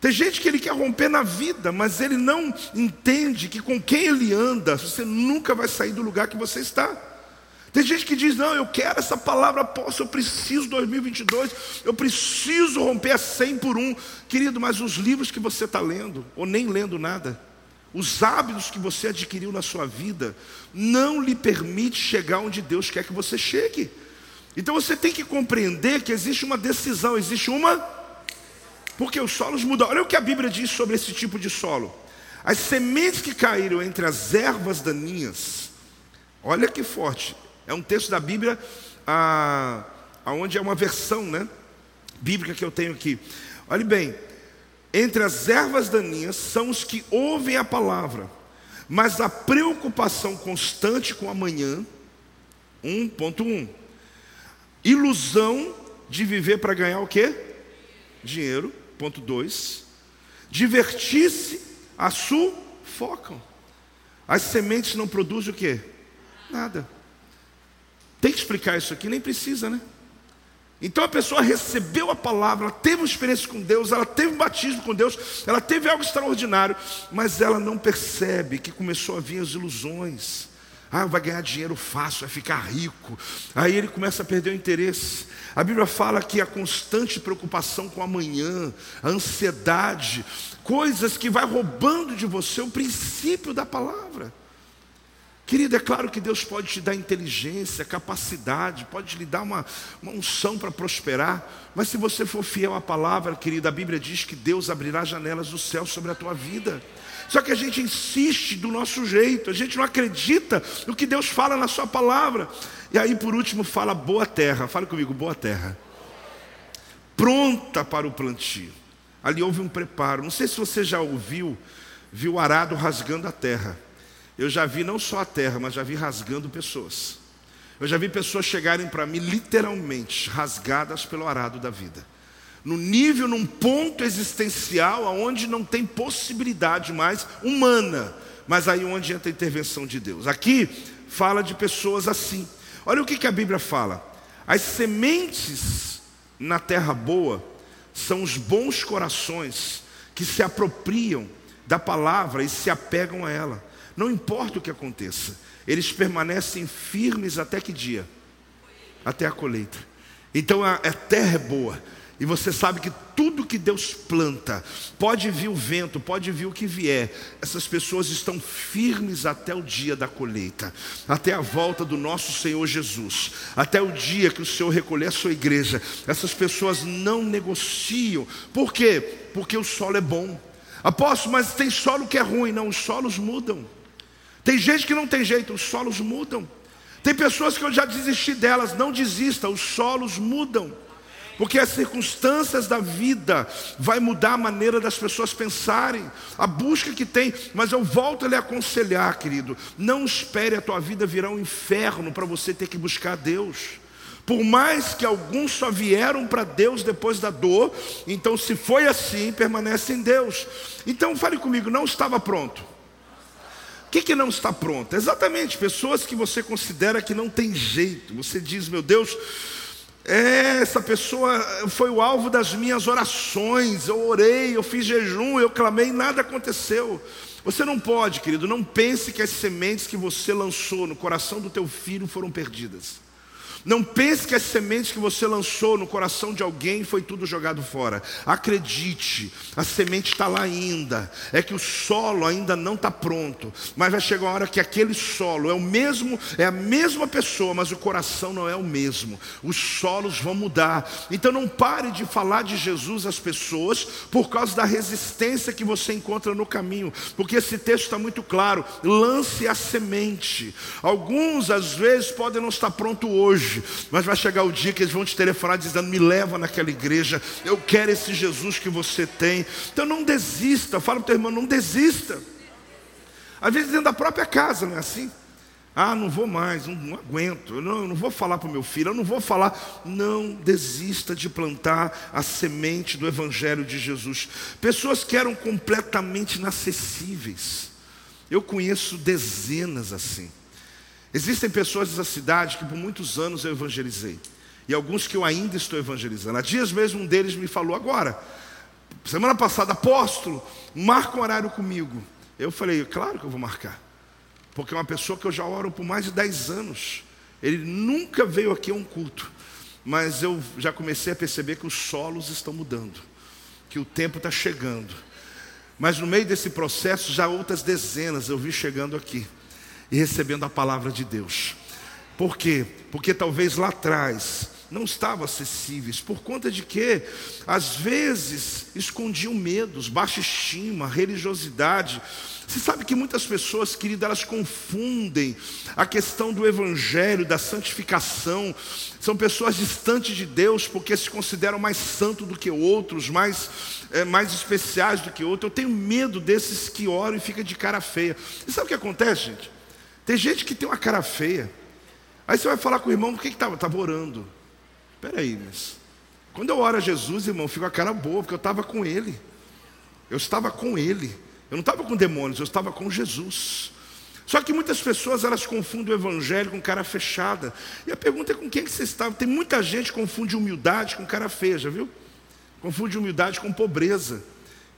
Tem gente que ele quer romper na vida, mas ele não entende que com quem ele anda, você nunca vai sair do lugar que você está. Tem gente que diz: Não, eu quero essa palavra, posso, eu preciso 2022, eu preciso romper a 100 por um. Querido, mas os livros que você está lendo, ou nem lendo nada, os hábitos que você adquiriu na sua vida, não lhe permite chegar onde Deus quer que você chegue. Então você tem que compreender que existe uma decisão, existe uma. Porque os solos mudam. Olha o que a Bíblia diz sobre esse tipo de solo. As sementes que caíram entre as ervas daninhas, olha que forte, é um texto da Bíblia, aonde é uma versão né, bíblica que eu tenho aqui. Olhe bem, entre as ervas daninhas são os que ouvem a palavra, mas a preocupação constante com amanhã, 1.1. Ilusão de viver para ganhar o quê? Dinheiro, ponto 2. Divertir-se a sufocam. As sementes não produzem o quê? Nada. Tem que explicar isso aqui? Nem precisa, né? Então a pessoa recebeu a palavra, ela teve uma experiência com Deus, ela teve um batismo com Deus, ela teve algo extraordinário, mas ela não percebe que começou a vir as ilusões. Ah, vai ganhar dinheiro fácil, vai ficar rico. Aí ele começa a perder o interesse. A Bíblia fala que a constante preocupação com amanhã, a ansiedade, coisas que vai roubando de você o princípio da palavra. Querido, é claro que Deus pode te dar inteligência, capacidade, pode lhe dar uma, uma unção para prosperar, mas se você for fiel à palavra, querido, a Bíblia diz que Deus abrirá janelas do céu sobre a tua vida. Só que a gente insiste do nosso jeito, a gente não acredita no que Deus fala na Sua palavra. E aí, por último, fala boa terra. Fale comigo, boa terra. Pronta para o plantio. Ali houve um preparo. Não sei se você já ouviu, viu o arado rasgando a terra. Eu já vi não só a terra, mas já vi rasgando pessoas. Eu já vi pessoas chegarem para mim literalmente rasgadas pelo arado da vida. No nível, num ponto existencial aonde não tem possibilidade mais humana, mas aí onde entra a intervenção de Deus. Aqui fala de pessoas assim. Olha o que, que a Bíblia fala. As sementes na terra boa são os bons corações que se apropriam da palavra e se apegam a ela. Não importa o que aconteça, eles permanecem firmes até que dia? Até a colheita. Então a, a terra é boa. E você sabe que tudo que Deus planta, pode vir o vento, pode vir o que vier, essas pessoas estão firmes até o dia da colheita, até a volta do nosso Senhor Jesus, até o dia que o Senhor recolher a sua igreja. Essas pessoas não negociam. Por quê? Porque o solo é bom. Apóstolo, mas tem solo que é ruim. Não, os solos mudam. Tem gente que não tem jeito, os solos mudam. Tem pessoas que eu já desisti delas, não desista, os solos mudam. Porque as circunstâncias da vida vai mudar a maneira das pessoas pensarem, a busca que tem, mas eu volto a lhe aconselhar, querido, não espere a tua vida virar um inferno para você ter que buscar Deus. Por mais que alguns só vieram para Deus depois da dor, então se foi assim, permanece em Deus. Então fale comigo, não estava pronto. O que, que não está pronto? Exatamente, pessoas que você considera que não tem jeito. Você diz, meu Deus, é, essa pessoa foi o alvo das minhas orações. Eu orei, eu fiz jejum, eu clamei, nada aconteceu. Você não pode, querido, não pense que as sementes que você lançou no coração do teu filho foram perdidas. Não pense que as sementes que você lançou no coração de alguém foi tudo jogado fora. Acredite, a semente está lá ainda. É que o solo ainda não está pronto. Mas vai chegar uma hora que aquele solo é o mesmo, é a mesma pessoa, mas o coração não é o mesmo. Os solos vão mudar. Então não pare de falar de Jesus às pessoas por causa da resistência que você encontra no caminho. Porque esse texto está muito claro. Lance a semente. Alguns às vezes podem não estar pronto hoje hoje, mas vai chegar o dia que eles vão te telefonar dizendo: me leva naquela igreja, eu quero esse Jesus que você tem. Então não desista, fala para o teu irmão, não desista. Às vezes dentro da própria casa, não é assim? Ah, não vou mais, não, não aguento, não, eu não vou falar para o meu filho, eu não vou falar. Não desista de plantar a semente do Evangelho de Jesus. Pessoas que eram completamente inacessíveis. Eu conheço dezenas assim. Existem pessoas dessa cidade que por muitos anos eu evangelizei. E alguns que eu ainda estou evangelizando. Há dias mesmo um deles me falou agora. Semana passada, apóstolo, marca um horário comigo. Eu falei, claro que eu vou marcar. Porque é uma pessoa que eu já oro por mais de 10 anos. Ele nunca veio aqui a um culto. Mas eu já comecei a perceber que os solos estão mudando. Que o tempo está chegando. Mas no meio desse processo, já outras dezenas eu vi chegando aqui e recebendo a palavra de Deus. Por quê? Porque talvez lá atrás não estavam acessíveis, por conta de que, às vezes, escondiam medos, baixa estima, religiosidade. Você sabe que muitas pessoas, querida, elas confundem a questão do evangelho, da santificação. São pessoas distantes de Deus porque se consideram mais santos do que outros, mais, é, mais especiais do que outros. Eu tenho medo desses que oram e ficam de cara feia. E sabe o que acontece, gente? Tem gente que tem uma cara feia. Aí você vai falar com o irmão, por que estava? Estava orando. Espera aí, mas. Quando eu oro a Jesus, irmão, fico a cara boa, porque eu estava com Ele. Eu estava com Ele. Eu não estava com demônios, eu estava com Jesus. Só que muitas pessoas elas confundem o evangelho com cara fechada. E a pergunta é com quem que você estava? Tem muita gente que confunde humildade com cara feia, já viu? Confunde humildade com pobreza.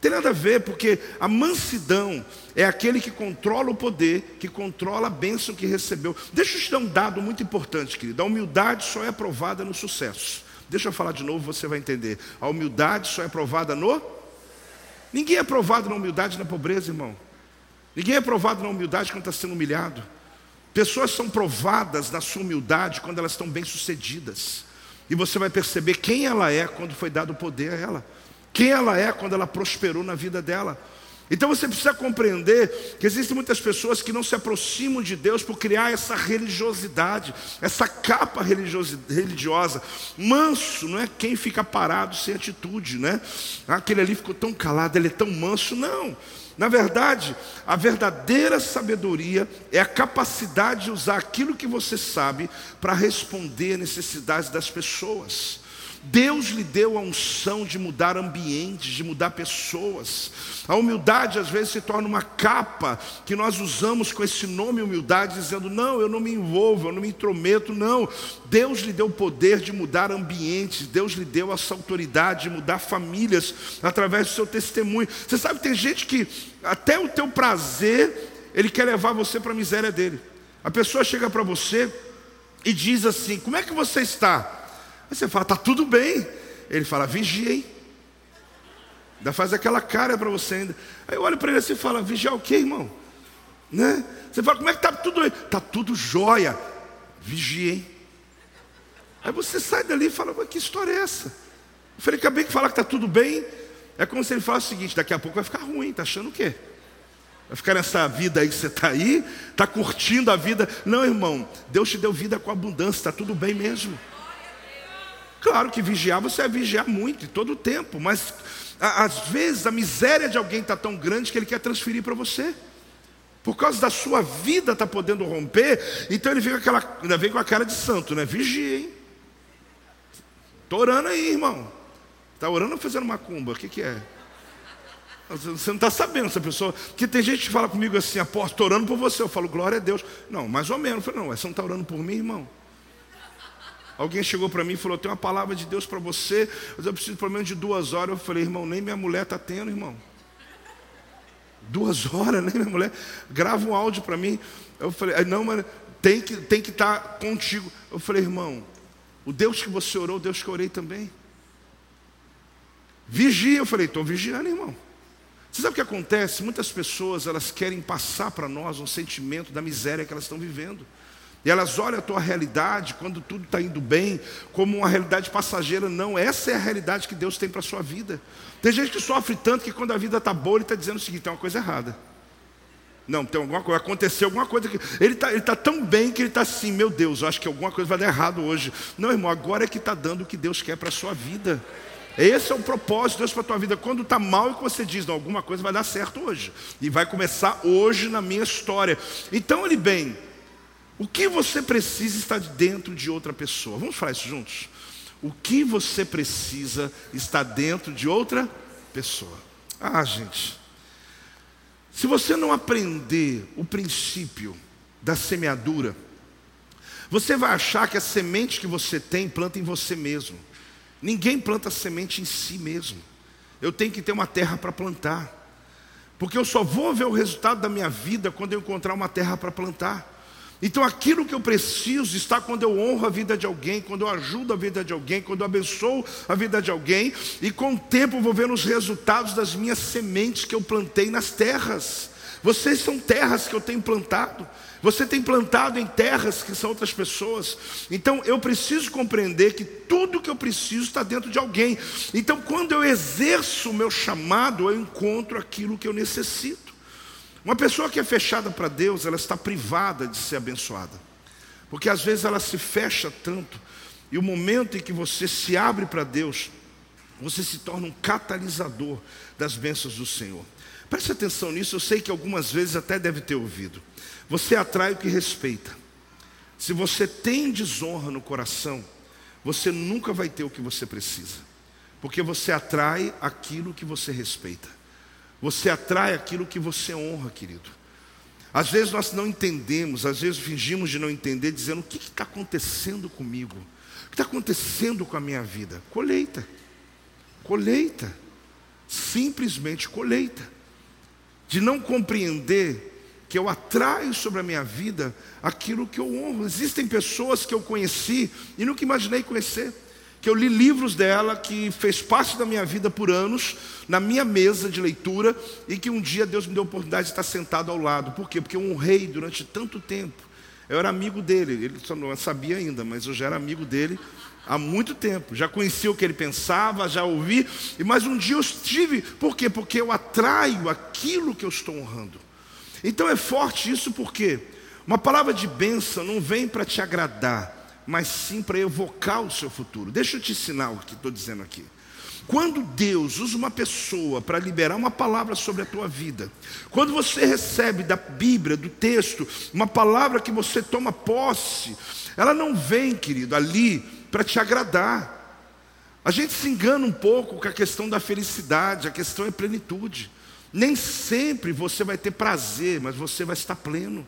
Tem nada a ver, porque a mansidão é aquele que controla o poder, que controla a bênção que recebeu. Deixa eu te dar um dado muito importante, querido. A humildade só é aprovada no sucesso. Deixa eu falar de novo, você vai entender. A humildade só é aprovada no. Ninguém é aprovado na humildade na pobreza, irmão. Ninguém é aprovado na humildade quando está sendo humilhado. Pessoas são provadas na sua humildade quando elas estão bem-sucedidas. E você vai perceber quem ela é quando foi dado o poder a ela. Quem ela é quando ela prosperou na vida dela. Então você precisa compreender que existem muitas pessoas que não se aproximam de Deus por criar essa religiosidade, essa capa religiosa. Manso não é quem fica parado sem atitude, né? Aquele ali ficou tão calado, ele é tão manso. Não. Na verdade, a verdadeira sabedoria é a capacidade de usar aquilo que você sabe para responder às necessidades das pessoas. Deus lhe deu a unção de mudar ambientes, de mudar pessoas. A humildade às vezes se torna uma capa que nós usamos com esse nome humildade, dizendo: não, eu não me envolvo, eu não me intrometo, não. Deus lhe deu o poder de mudar ambientes, Deus lhe deu essa autoridade de mudar famílias através do seu testemunho. Você sabe, tem gente que até o teu prazer, ele quer levar você para a miséria dele. A pessoa chega para você e diz assim: como é que você está? Aí você fala, está tudo bem. Ele fala, vigia, hein? Ainda faz aquela cara para você ainda. Aí eu olho para ele assim e falo, vigiar o quê, irmão? Né? Você fala, como é que está tudo aí? Está tudo jóia. Vigia, hein? Aí você sai dali e fala, mas que história é essa? Eu falei, acabei de falar que está tudo bem. É como se ele falasse o seguinte, daqui a pouco vai ficar ruim, está achando o quê? Vai ficar nessa vida aí que você está aí, está curtindo a vida. Não, irmão, Deus te deu vida com abundância, está tudo bem mesmo. Claro que vigiar, você vai vigiar muito, todo o tempo, mas às vezes a miséria de alguém está tão grande que ele quer transferir para você. Por causa da sua vida está podendo romper, então ele vem com, aquela, ainda vem com a cara de santo, né? Vigia, hein? Estou orando aí, irmão. Está orando ou fazendo macumba? O que, que é? Você não está sabendo essa pessoa. Porque tem gente que fala comigo assim, apóstolo, estou orando por você. Eu falo, glória a Deus. Não, mais ou menos. Eu falo, não, você não está orando por mim, irmão? Alguém chegou para mim e falou: tem uma palavra de Deus para você, mas eu preciso pelo menos de duas horas. Eu falei, irmão, nem minha mulher está tendo, irmão. Duas horas, nem minha mulher. Grava um áudio para mim. Eu falei, não, mas tem que tem que estar tá contigo. Eu falei, irmão, o Deus que você orou, o Deus que eu orei também. Vigia, eu falei, estou vigiando, irmão. Você sabe o que acontece? Muitas pessoas elas querem passar para nós um sentimento da miséria que elas estão vivendo. E elas olham a tua realidade, quando tudo está indo bem, como uma realidade passageira. Não, essa é a realidade que Deus tem para a sua vida. Tem gente que sofre tanto que quando a vida está boa, ele está dizendo o seguinte: tem uma coisa errada. Não, tem alguma coisa, aconteceu alguma coisa que. Ele está ele tá tão bem que ele está assim, meu Deus, eu acho que alguma coisa vai dar errado hoje. Não, irmão, agora é que está dando o que Deus quer para a sua vida. Esse é o propósito de Deus para a tua vida. Quando está mal e que você diz, não, alguma coisa vai dar certo hoje. E vai começar hoje na minha história. Então, ele bem, o que você precisa está dentro de outra pessoa. Vamos falar isso juntos? O que você precisa está dentro de outra pessoa. Ah, gente. Se você não aprender o princípio da semeadura, você vai achar que a semente que você tem planta em você mesmo. Ninguém planta semente em si mesmo. Eu tenho que ter uma terra para plantar. Porque eu só vou ver o resultado da minha vida quando eu encontrar uma terra para plantar. Então aquilo que eu preciso está quando eu honro a vida de alguém, quando eu ajudo a vida de alguém, quando eu abençoo a vida de alguém, e com o tempo vou ver os resultados das minhas sementes que eu plantei nas terras. Vocês são terras que eu tenho plantado. Você tem plantado em terras que são outras pessoas. Então eu preciso compreender que tudo que eu preciso está dentro de alguém. Então quando eu exerço o meu chamado, eu encontro aquilo que eu necessito. Uma pessoa que é fechada para Deus, ela está privada de ser abençoada. Porque às vezes ela se fecha tanto, e o momento em que você se abre para Deus, você se torna um catalisador das bênçãos do Senhor. Preste atenção nisso, eu sei que algumas vezes até deve ter ouvido. Você atrai o que respeita. Se você tem desonra no coração, você nunca vai ter o que você precisa. Porque você atrai aquilo que você respeita. Você atrai aquilo que você honra, querido. Às vezes nós não entendemos, às vezes fingimos de não entender, dizendo: o que está acontecendo comigo? O que está acontecendo com a minha vida? Colheita. Colheita. Simplesmente colheita. De não compreender que eu atraio sobre a minha vida aquilo que eu honro. Existem pessoas que eu conheci e nunca imaginei conhecer que eu li livros dela, que fez parte da minha vida por anos, na minha mesa de leitura, e que um dia Deus me deu a oportunidade de estar sentado ao lado. Por quê? Porque eu honrei durante tanto tempo Eu era amigo dele, ele só não sabia ainda, mas eu já era amigo dele há muito tempo. Já conhecia o que ele pensava, já ouvi. Mais um dia eu estive, por quê? Porque eu atraio aquilo que eu estou honrando. Então é forte isso porque uma palavra de bênção não vem para te agradar, mas sim para evocar o seu futuro. Deixa eu te ensinar o que estou dizendo aqui. Quando Deus usa uma pessoa para liberar uma palavra sobre a tua vida, quando você recebe da Bíblia, do texto, uma palavra que você toma posse, ela não vem, querido, ali para te agradar. A gente se engana um pouco com a questão da felicidade, a questão é plenitude. Nem sempre você vai ter prazer, mas você vai estar pleno.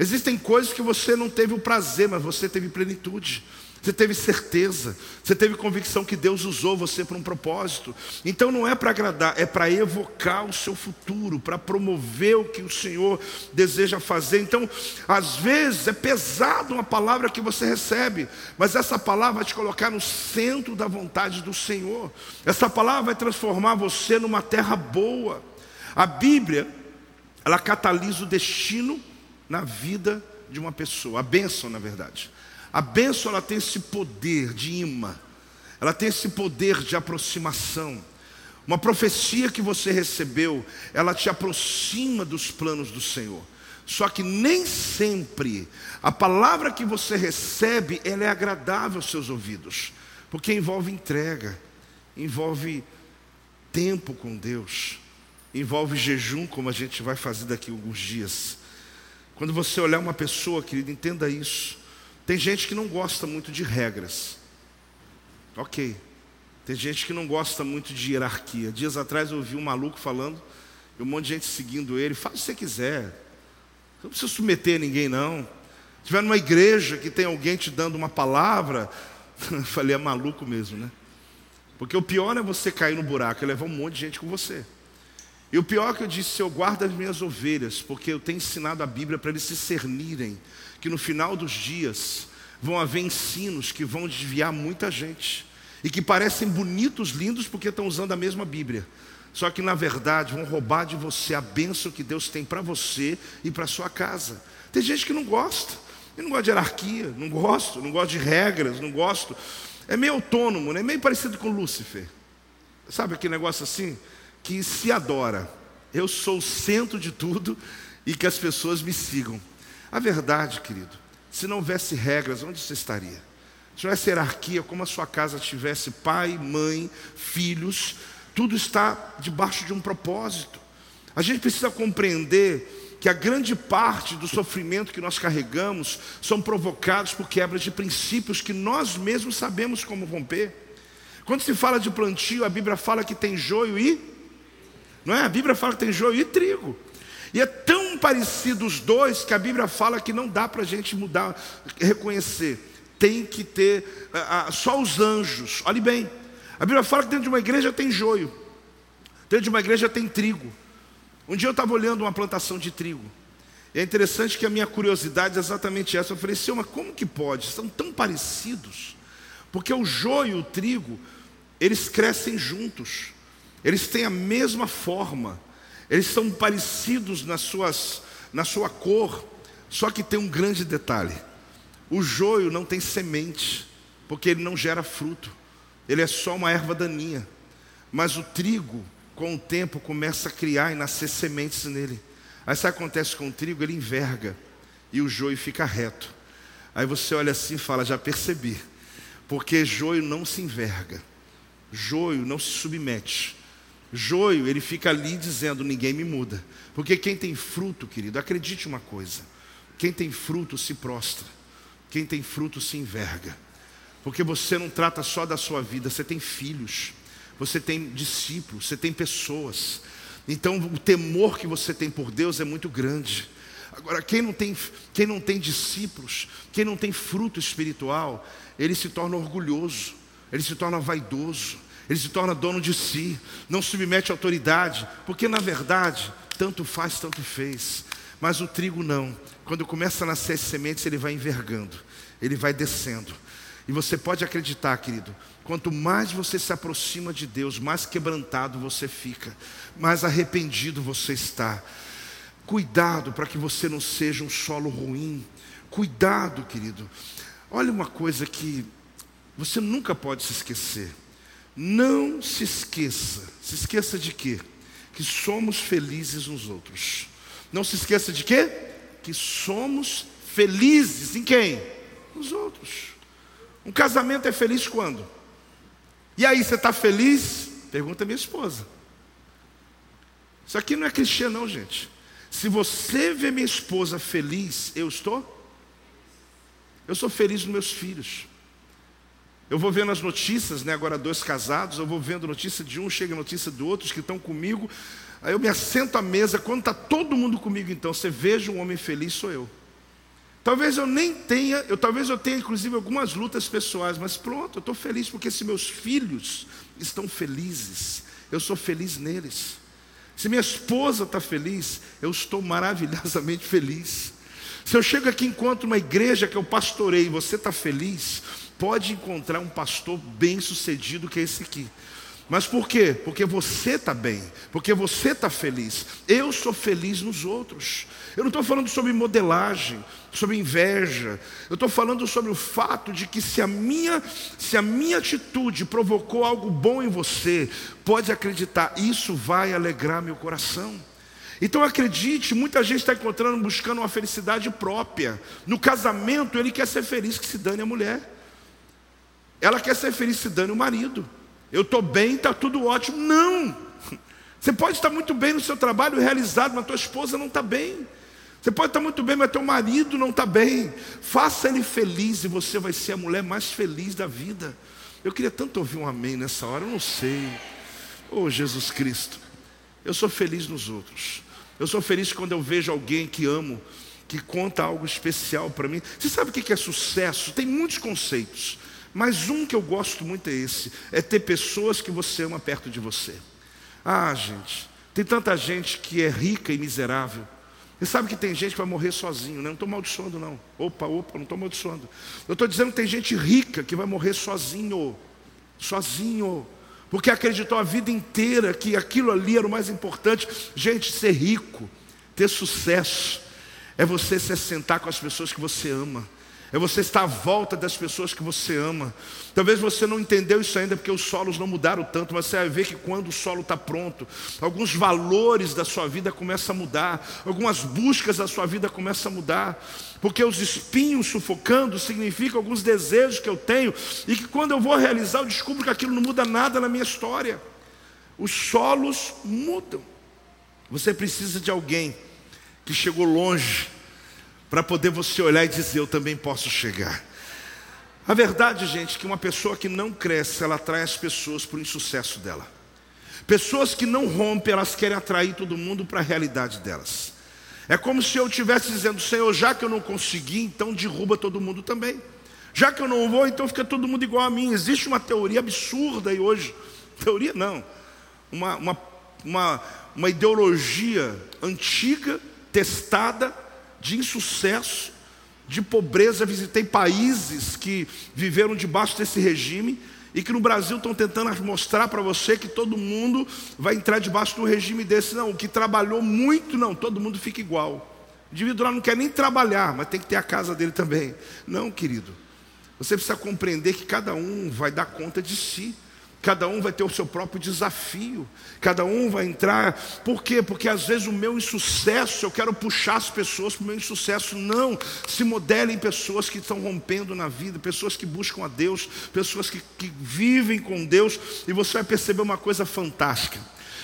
Existem coisas que você não teve o prazer, mas você teve plenitude. Você teve certeza, você teve convicção que Deus usou você para um propósito. Então não é para agradar, é para evocar o seu futuro, para promover o que o Senhor deseja fazer. Então, às vezes é pesado uma palavra que você recebe, mas essa palavra vai te colocar no centro da vontade do Senhor. Essa palavra vai transformar você numa terra boa. A Bíblia, ela catalisa o destino na vida de uma pessoa, a bênção, na verdade. A bênção ela tem esse poder de imã, ela tem esse poder de aproximação. Uma profecia que você recebeu, ela te aproxima dos planos do Senhor. Só que nem sempre a palavra que você recebe, ela é agradável aos seus ouvidos, porque envolve entrega, envolve tempo com Deus, envolve jejum, como a gente vai fazer daqui a alguns dias. Quando você olhar uma pessoa, querido, entenda isso. Tem gente que não gosta muito de regras. Ok. Tem gente que não gosta muito de hierarquia. Dias atrás eu ouvi um maluco falando, e um monte de gente seguindo ele. Faz o que você quiser. Você não precisa submeter ninguém, não. Se tiver numa igreja que tem alguém te dando uma palavra, falei, é maluco mesmo, né? Porque o pior é você cair no buraco e levar um monte de gente com você. E o pior é que eu disse, eu guardo as minhas ovelhas, porque eu tenho ensinado a Bíblia para eles se cernirem que no final dos dias vão haver ensinos que vão desviar muita gente e que parecem bonitos, lindos, porque estão usando a mesma Bíblia. Só que na verdade vão roubar de você a bênção que Deus tem para você e para sua casa. Tem gente que não gosta. Eu não gosto de hierarquia, não gosto, não gosto de regras, não gosto. É meio autônomo, né? meio parecido com Lúcifer. Sabe aquele negócio assim? Que se adora. Eu sou o centro de tudo e que as pessoas me sigam. A verdade, querido, se não houvesse regras, onde você estaria? Se não houvesse hierarquia, como a sua casa tivesse pai, mãe, filhos, tudo está debaixo de um propósito. A gente precisa compreender que a grande parte do sofrimento que nós carregamos são provocados por quebras de princípios que nós mesmos sabemos como romper. Quando se fala de plantio, a Bíblia fala que tem joio e não é? A Bíblia fala que tem joio e trigo. E é tão parecido os dois que a Bíblia fala que não dá para a gente mudar, reconhecer. Tem que ter só os anjos. Olhe bem, a Bíblia fala que dentro de uma igreja tem joio, dentro de uma igreja tem trigo. Um dia eu estava olhando uma plantação de trigo. E é interessante que a minha curiosidade é exatamente essa. Eu falei, Senhor, mas como que pode? São tão parecidos. Porque o joio e o trigo, eles crescem juntos. Eles têm a mesma forma. Eles são parecidos nas suas, na sua cor, só que tem um grande detalhe: o joio não tem semente, porque ele não gera fruto, ele é só uma erva daninha. Mas o trigo, com o tempo, começa a criar e nascer sementes nele. Aí sabe o que acontece com o trigo? Ele enverga e o joio fica reto. Aí você olha assim e fala: já percebi, porque joio não se enverga, joio não se submete. Joio, ele fica ali dizendo: ninguém me muda. Porque quem tem fruto, querido, acredite uma coisa: quem tem fruto se prostra, quem tem fruto se enverga. Porque você não trata só da sua vida, você tem filhos, você tem discípulos, você tem pessoas. Então o temor que você tem por Deus é muito grande. Agora, quem não tem, quem não tem discípulos, quem não tem fruto espiritual, ele se torna orgulhoso, ele se torna vaidoso ele se torna dono de si, não submete à autoridade, porque na verdade, tanto faz, tanto fez. Mas o trigo não. Quando começa a nascer as sementes, ele vai envergando, ele vai descendo. E você pode acreditar, querido, quanto mais você se aproxima de Deus, mais quebrantado você fica, mais arrependido você está. Cuidado para que você não seja um solo ruim, Cuidado, querido. Olha uma coisa que você nunca pode se esquecer. Não se esqueça. Se esqueça de quê? Que somos felizes uns outros. Não se esqueça de quê? Que somos felizes em quem? Nos outros. Um casamento é feliz quando? E aí, você está feliz? Pergunta minha esposa. Isso aqui não é cristã, não, gente. Se você vê minha esposa feliz, eu estou? Eu sou feliz nos meus filhos. Eu vou vendo as notícias, né? Agora dois casados, eu vou vendo notícia de um, chega notícia do outro, os que estão comigo. Aí eu me assento à mesa, quando está todo mundo comigo, então você veja um homem feliz, sou eu. Talvez eu nem tenha, eu talvez eu tenha inclusive algumas lutas pessoais, mas pronto, eu estou feliz porque se meus filhos estão felizes, eu sou feliz neles. Se minha esposa está feliz, eu estou maravilhosamente feliz. Se eu chego aqui e encontro uma igreja que eu pastorei e você está feliz, pode encontrar um pastor bem sucedido que é esse aqui. Mas por quê? Porque você está bem, porque você está feliz. Eu sou feliz nos outros. Eu não estou falando sobre modelagem, sobre inveja. Eu estou falando sobre o fato de que se a minha, se a minha atitude provocou algo bom em você, pode acreditar, isso vai alegrar meu coração. Então acredite, muita gente está encontrando, buscando uma felicidade própria. No casamento, ele quer ser feliz, que se dane a mulher. Ela quer ser feliz, se dane o marido. Eu estou bem, está tudo ótimo. Não! Você pode estar muito bem no seu trabalho realizado, mas tua esposa não está bem. Você pode estar muito bem, mas teu marido não está bem. Faça ele feliz e você vai ser a mulher mais feliz da vida. Eu queria tanto ouvir um amém nessa hora, eu não sei. Oh Jesus Cristo, eu sou feliz nos outros. Eu sou feliz quando eu vejo alguém que amo, que conta algo especial para mim. Você sabe o que é sucesso? Tem muitos conceitos. Mas um que eu gosto muito é esse: é ter pessoas que você ama perto de você. Ah, gente, tem tanta gente que é rica e miserável. Você sabe que tem gente que vai morrer sozinho, né? Não estou maldiçoando, não. Opa, opa, não estou maldiçoando. Eu estou dizendo que tem gente rica que vai morrer sozinho. Sozinho. Porque acreditou a vida inteira que aquilo ali era o mais importante. Gente, ser rico, ter sucesso, é você se assentar com as pessoas que você ama é você estar à volta das pessoas que você ama. Talvez você não entendeu isso ainda porque os solos não mudaram tanto, mas você vai ver que quando o solo está pronto, alguns valores da sua vida começam a mudar, algumas buscas da sua vida começam a mudar, porque os espinhos sufocando significam alguns desejos que eu tenho e que quando eu vou realizar eu descubro que aquilo não muda nada na minha história. Os solos mudam. Você precisa de alguém que chegou longe para poder você olhar e dizer: Eu também posso chegar. A verdade, gente, é que uma pessoa que não cresce, ela atrai as pessoas para o insucesso dela. Pessoas que não rompem, elas querem atrair todo mundo para a realidade delas. É como se eu estivesse dizendo: Senhor, já que eu não consegui, então derruba todo mundo também. Já que eu não vou, então fica todo mundo igual a mim. Existe uma teoria absurda aí hoje. Teoria não. Uma, uma, uma, uma ideologia antiga, testada, de insucesso, de pobreza. Visitei países que viveram debaixo desse regime e que no Brasil estão tentando mostrar para você que todo mundo vai entrar debaixo do regime desse. Não, o que trabalhou muito, não, todo mundo fica igual. O indivíduo lá não quer nem trabalhar, mas tem que ter a casa dele também. Não, querido. Você precisa compreender que cada um vai dar conta de si. Cada um vai ter o seu próprio desafio. Cada um vai entrar. Por quê? Porque às vezes o meu insucesso, eu quero puxar as pessoas para o meu insucesso. Não. Se modelem pessoas que estão rompendo na vida, pessoas que buscam a Deus, pessoas que, que vivem com Deus. E você vai perceber uma coisa fantástica.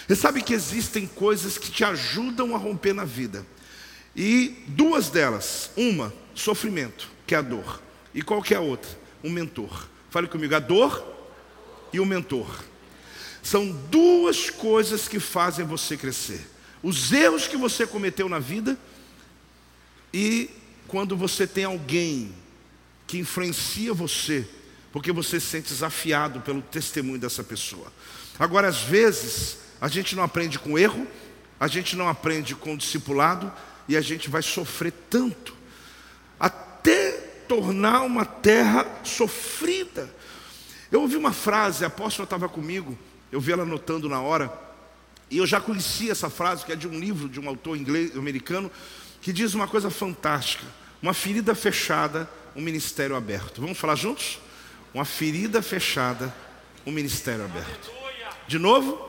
Você sabe que existem coisas que te ajudam a romper na vida. E duas delas. Uma, sofrimento, que é a dor. E qual que é a outra? Um mentor. Fale comigo, a dor e o mentor. São duas coisas que fazem você crescer: os erros que você cometeu na vida e quando você tem alguém que influencia você, porque você se sente desafiado pelo testemunho dessa pessoa. Agora, às vezes, a gente não aprende com erro, a gente não aprende com o discipulado e a gente vai sofrer tanto até tornar uma terra sofrida. Eu ouvi uma frase, a apóstola estava comigo, eu vi ela anotando na hora, e eu já conhecia essa frase, que é de um livro de um autor inglês, americano, que diz uma coisa fantástica: Uma ferida fechada, um ministério aberto. Vamos falar juntos? Uma ferida fechada, um ministério aberto. De novo?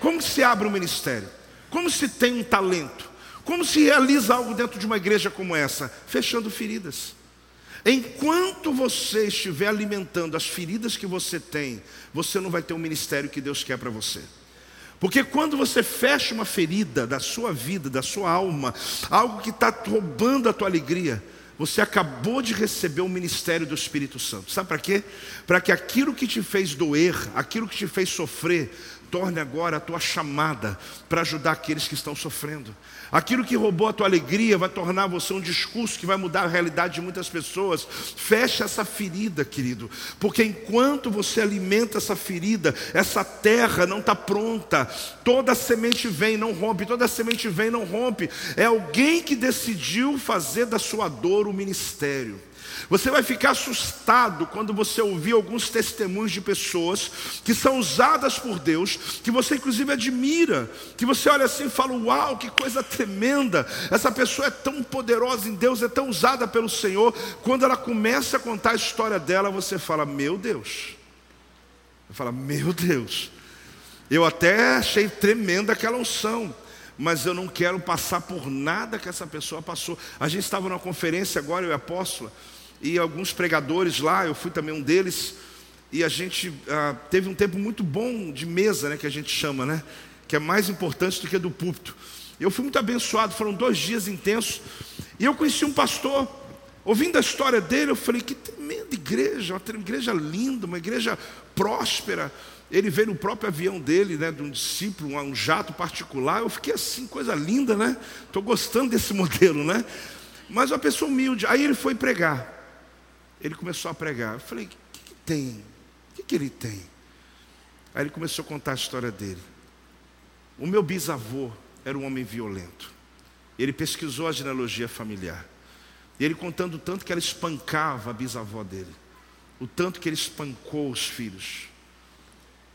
Como se abre um ministério? Como se tem um talento? Como se realiza algo dentro de uma igreja como essa? Fechando feridas. Enquanto você estiver alimentando as feridas que você tem, você não vai ter o ministério que Deus quer para você. Porque quando você fecha uma ferida da sua vida, da sua alma, algo que está roubando a tua alegria, você acabou de receber o ministério do Espírito Santo. Sabe para quê? Para que aquilo que te fez doer, aquilo que te fez sofrer, torne agora a tua chamada para ajudar aqueles que estão sofrendo. Aquilo que roubou a tua alegria vai tornar você um discurso que vai mudar a realidade de muitas pessoas. Fecha essa ferida, querido, porque enquanto você alimenta essa ferida, essa terra não está pronta. Toda semente vem, não rompe, toda semente vem, não rompe. É alguém que decidiu fazer da sua dor o ministério. Você vai ficar assustado quando você ouvir alguns testemunhos de pessoas que são usadas por Deus, que você inclusive admira, que você olha assim e fala: Uau, que coisa tremenda! Essa pessoa é tão poderosa em Deus, é tão usada pelo Senhor. Quando ela começa a contar a história dela, você fala: Meu Deus. Você fala: Meu Deus. Eu até achei tremenda aquela unção mas eu não quero passar por nada que essa pessoa passou. A gente estava numa conferência agora, eu e a apóstola, e alguns pregadores lá, eu fui também um deles, e a gente ah, teve um tempo muito bom de mesa, né, que a gente chama, né, que é mais importante do que do púlpito. Eu fui muito abençoado, foram dois dias intensos, e eu conheci um pastor, ouvindo a história dele, eu falei, que tremenda igreja, uma igreja linda, uma igreja próspera. Ele veio no próprio avião dele, né, de um discípulo, um jato particular. Eu fiquei assim, coisa linda, né? Estou gostando desse modelo, né? Mas uma pessoa humilde. Aí ele foi pregar. Ele começou a pregar. Eu falei: o que, que tem? O que, que ele tem? Aí ele começou a contar a história dele. O meu bisavô era um homem violento. Ele pesquisou a genealogia familiar. E ele contando o tanto que ela espancava a bisavó dele. O tanto que ele espancou os filhos.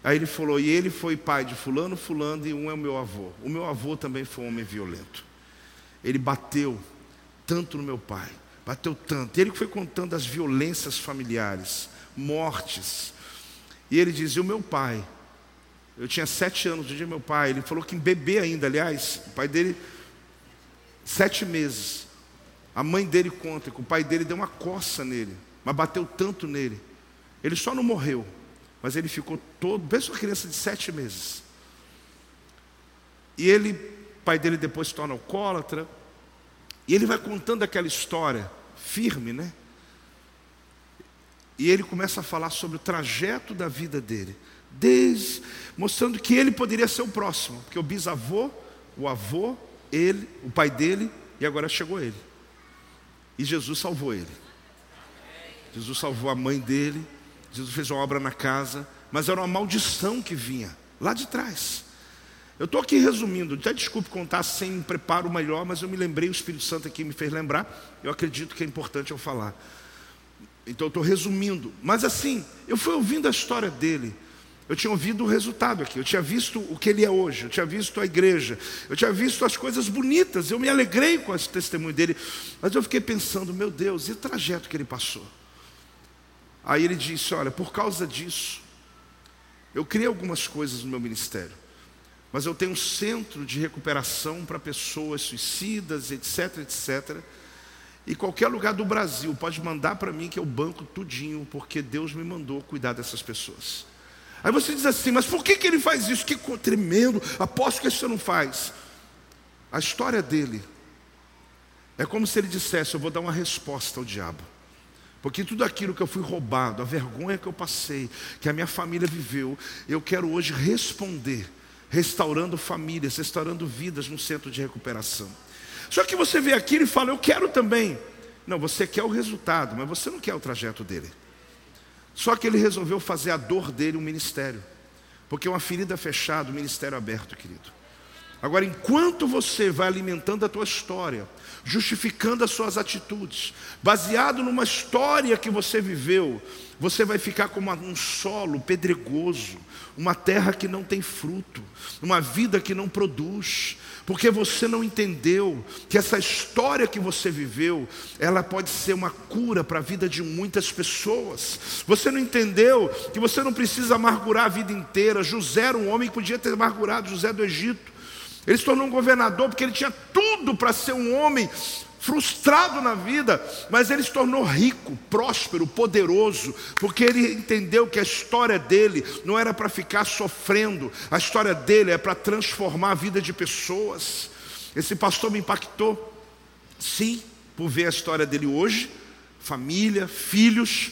Aí ele falou: e ele foi pai de fulano, fulano, e um é o meu avô. O meu avô também foi um homem violento. Ele bateu tanto no meu pai bateu tanto. Ele foi contando as violências familiares, mortes. E ele dizia: O meu pai, eu tinha sete anos no dia meu pai, ele falou que em bebê ainda, aliás, o pai dele, sete meses. A mãe dele conta que o pai dele deu uma coça nele, mas bateu tanto nele. Ele só não morreu, mas ele ficou todo, pensa uma criança de sete meses. E ele, o pai dele depois se torna alcoólatra, e ele vai contando aquela história, firme, né? E ele começa a falar sobre o trajeto da vida dele, desde, mostrando que ele poderia ser o próximo, porque o bisavô, o avô, ele, o pai dele, e agora chegou ele. E Jesus salvou ele. Jesus salvou a mãe dele, Jesus fez uma obra na casa, mas era uma maldição que vinha lá de trás. Eu estou aqui resumindo, até desculpe contar sem preparo melhor, mas eu me lembrei, o Espírito Santo aqui me fez lembrar, eu acredito que é importante eu falar. Então eu estou resumindo, mas assim, eu fui ouvindo a história dele, eu tinha ouvido o resultado aqui, eu tinha visto o que ele é hoje, eu tinha visto a igreja, eu tinha visto as coisas bonitas, eu me alegrei com esse testemunho dele, mas eu fiquei pensando, meu Deus, e o trajeto que ele passou? Aí ele disse: Olha, por causa disso, eu criei algumas coisas no meu ministério mas eu tenho um centro de recuperação para pessoas suicidas, etc, etc. E qualquer lugar do Brasil pode mandar para mim que eu banco tudinho, porque Deus me mandou cuidar dessas pessoas. Aí você diz assim, mas por que, que ele faz isso? Que tremendo, aposto que isso não faz. A história dele é como se ele dissesse: Eu vou dar uma resposta ao diabo. Porque tudo aquilo que eu fui roubado, a vergonha que eu passei, que a minha família viveu, eu quero hoje responder restaurando famílias, restaurando vidas no centro de recuperação. Só que você vê aquilo e fala, eu quero também. Não, você quer o resultado, mas você não quer o trajeto dele. Só que ele resolveu fazer a dor dele um ministério. Porque uma ferida fechada, um ministério aberto, querido. Agora, enquanto você vai alimentando a tua história, justificando as suas atitudes, baseado numa história que você viveu, você vai ficar como um solo pedregoso, uma terra que não tem fruto, uma vida que não produz, porque você não entendeu que essa história que você viveu, ela pode ser uma cura para a vida de muitas pessoas. Você não entendeu que você não precisa amargurar a vida inteira. José era um homem que podia ter amargurado José do Egito. Ele se tornou um governador porque ele tinha tudo para ser um homem frustrado na vida, mas ele se tornou rico, próspero, poderoso, porque ele entendeu que a história dele não era para ficar sofrendo, a história dele é para transformar a vida de pessoas. Esse pastor me impactou, sim, por ver a história dele hoje, família, filhos,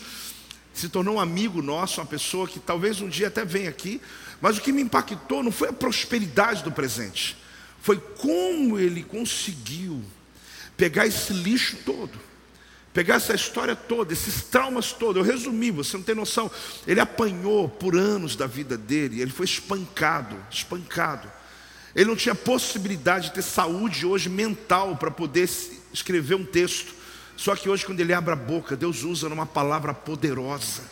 se tornou um amigo nosso, uma pessoa que talvez um dia até venha aqui, mas o que me impactou não foi a prosperidade do presente, foi como ele conseguiu pegar esse lixo todo, pegar essa história toda, esses traumas todos. Eu resumi, você não tem noção. Ele apanhou por anos da vida dele, ele foi espancado, espancado. Ele não tinha possibilidade de ter saúde hoje mental para poder escrever um texto. Só que hoje, quando ele abre a boca, Deus usa numa palavra poderosa.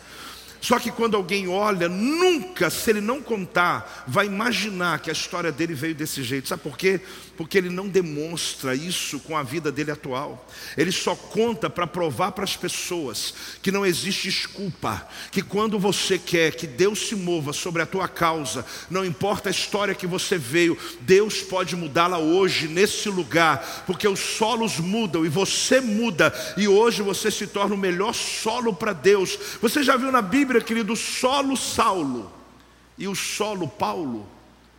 Só que quando alguém olha, nunca, se ele não contar, vai imaginar que a história dele veio desse jeito. Sabe por quê? Porque ele não demonstra isso com a vida dele atual. Ele só conta para provar para as pessoas que não existe desculpa, que quando você quer que Deus se mova sobre a tua causa, não importa a história que você veio, Deus pode mudá-la hoje nesse lugar, porque os solos mudam e você muda e hoje você se torna o melhor solo para Deus. Você já viu na Bíblia, querido, o solo Saulo e o solo Paulo?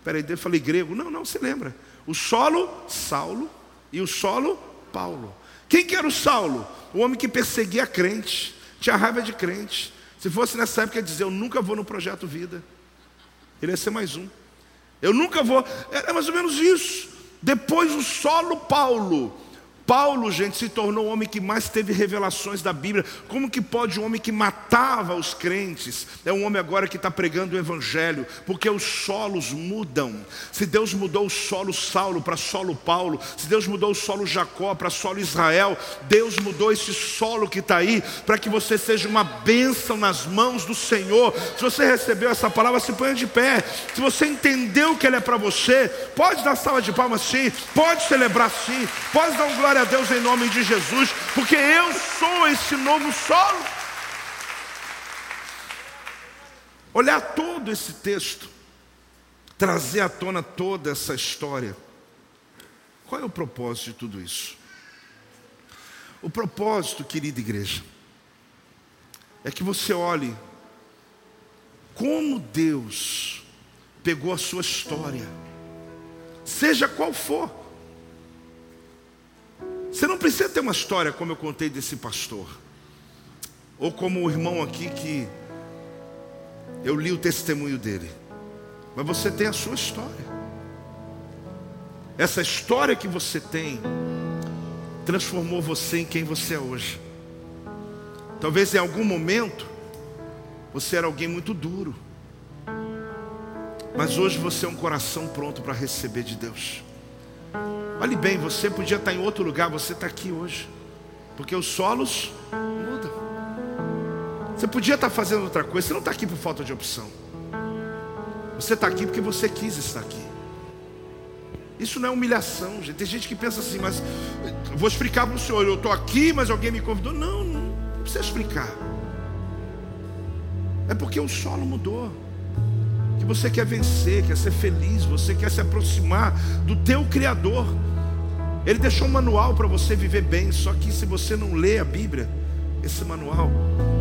Peraí, eu falei grego? Não, não, você lembra? O solo, Saulo, e o solo, Paulo. Quem que era o Saulo? O homem que perseguia crente, tinha raiva de crente. Se fosse nessa época, dizer: Eu nunca vou no projeto Vida. Ele ia ser mais um. Eu nunca vou. É mais ou menos isso. Depois o solo Paulo Paulo, gente, se tornou o homem que mais teve revelações da Bíblia. Como que pode um homem que matava os crentes é um homem agora que está pregando o Evangelho? Porque os solos mudam. Se Deus mudou o solo Saulo para solo Paulo, se Deus mudou o solo Jacó para solo Israel, Deus mudou esse solo que está aí para que você seja uma bênção nas mãos do Senhor. Se você recebeu essa palavra, se ponha de pé. Se você entendeu que ela é para você, pode dar salva de palmas sim, pode celebrar sim, pode dar um glória a Deus em nome de Jesus, porque eu sou esse novo solo. Olhar todo esse texto, trazer à tona toda essa história. Qual é o propósito de tudo isso? O propósito, querida igreja, é que você olhe como Deus pegou a sua história, seja qual for, você não precisa ter uma história como eu contei desse pastor, ou como o irmão aqui que eu li o testemunho dele, mas você tem a sua história. Essa história que você tem transformou você em quem você é hoje. Talvez em algum momento você era alguém muito duro, mas hoje você é um coração pronto para receber de Deus. Olhe bem, você podia estar em outro lugar, você está aqui hoje. Porque os solos mudam. Você podia estar fazendo outra coisa, você não está aqui por falta de opção. Você está aqui porque você quis estar aqui. Isso não é humilhação, gente. Tem gente que pensa assim, mas vou explicar para o senhor, eu estou aqui, mas alguém me convidou. Não, não precisa explicar. É porque o solo mudou que você quer vencer, quer ser feliz, você quer se aproximar do teu Criador. Ele deixou um manual para você viver bem, só que se você não lê a Bíblia, esse manual,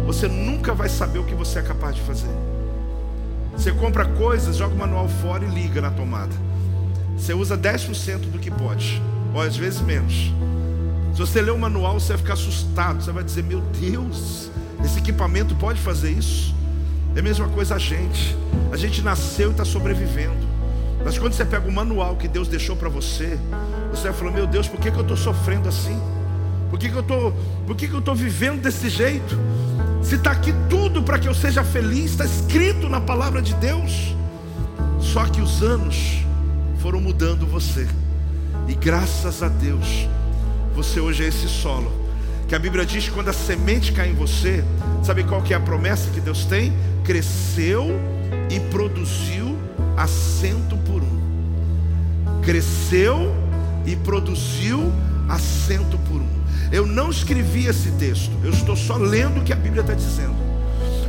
você nunca vai saber o que você é capaz de fazer. Você compra coisas, joga o manual fora e liga na tomada. Você usa 10% do que pode, ou às vezes menos. Se você ler o manual, você vai ficar assustado. Você vai dizer: Meu Deus, esse equipamento pode fazer isso? É a mesma coisa a gente. A gente nasceu e está sobrevivendo. Mas quando você pega o manual que Deus deixou para você, você vai falar: Meu Deus, por que, que eu estou sofrendo assim? Por que, que eu tô, por que, que eu estou vivendo desse jeito? Se está aqui tudo para que eu seja feliz, está escrito na palavra de Deus. Só que os anos foram mudando você. E graças a Deus, você hoje é esse solo. Que a Bíblia diz que quando a semente cai em você, sabe qual que é a promessa que Deus tem? Cresceu e produziu a cento por um. Cresceu e produziu a cento por um. Eu não escrevi esse texto, eu estou só lendo o que a Bíblia está dizendo.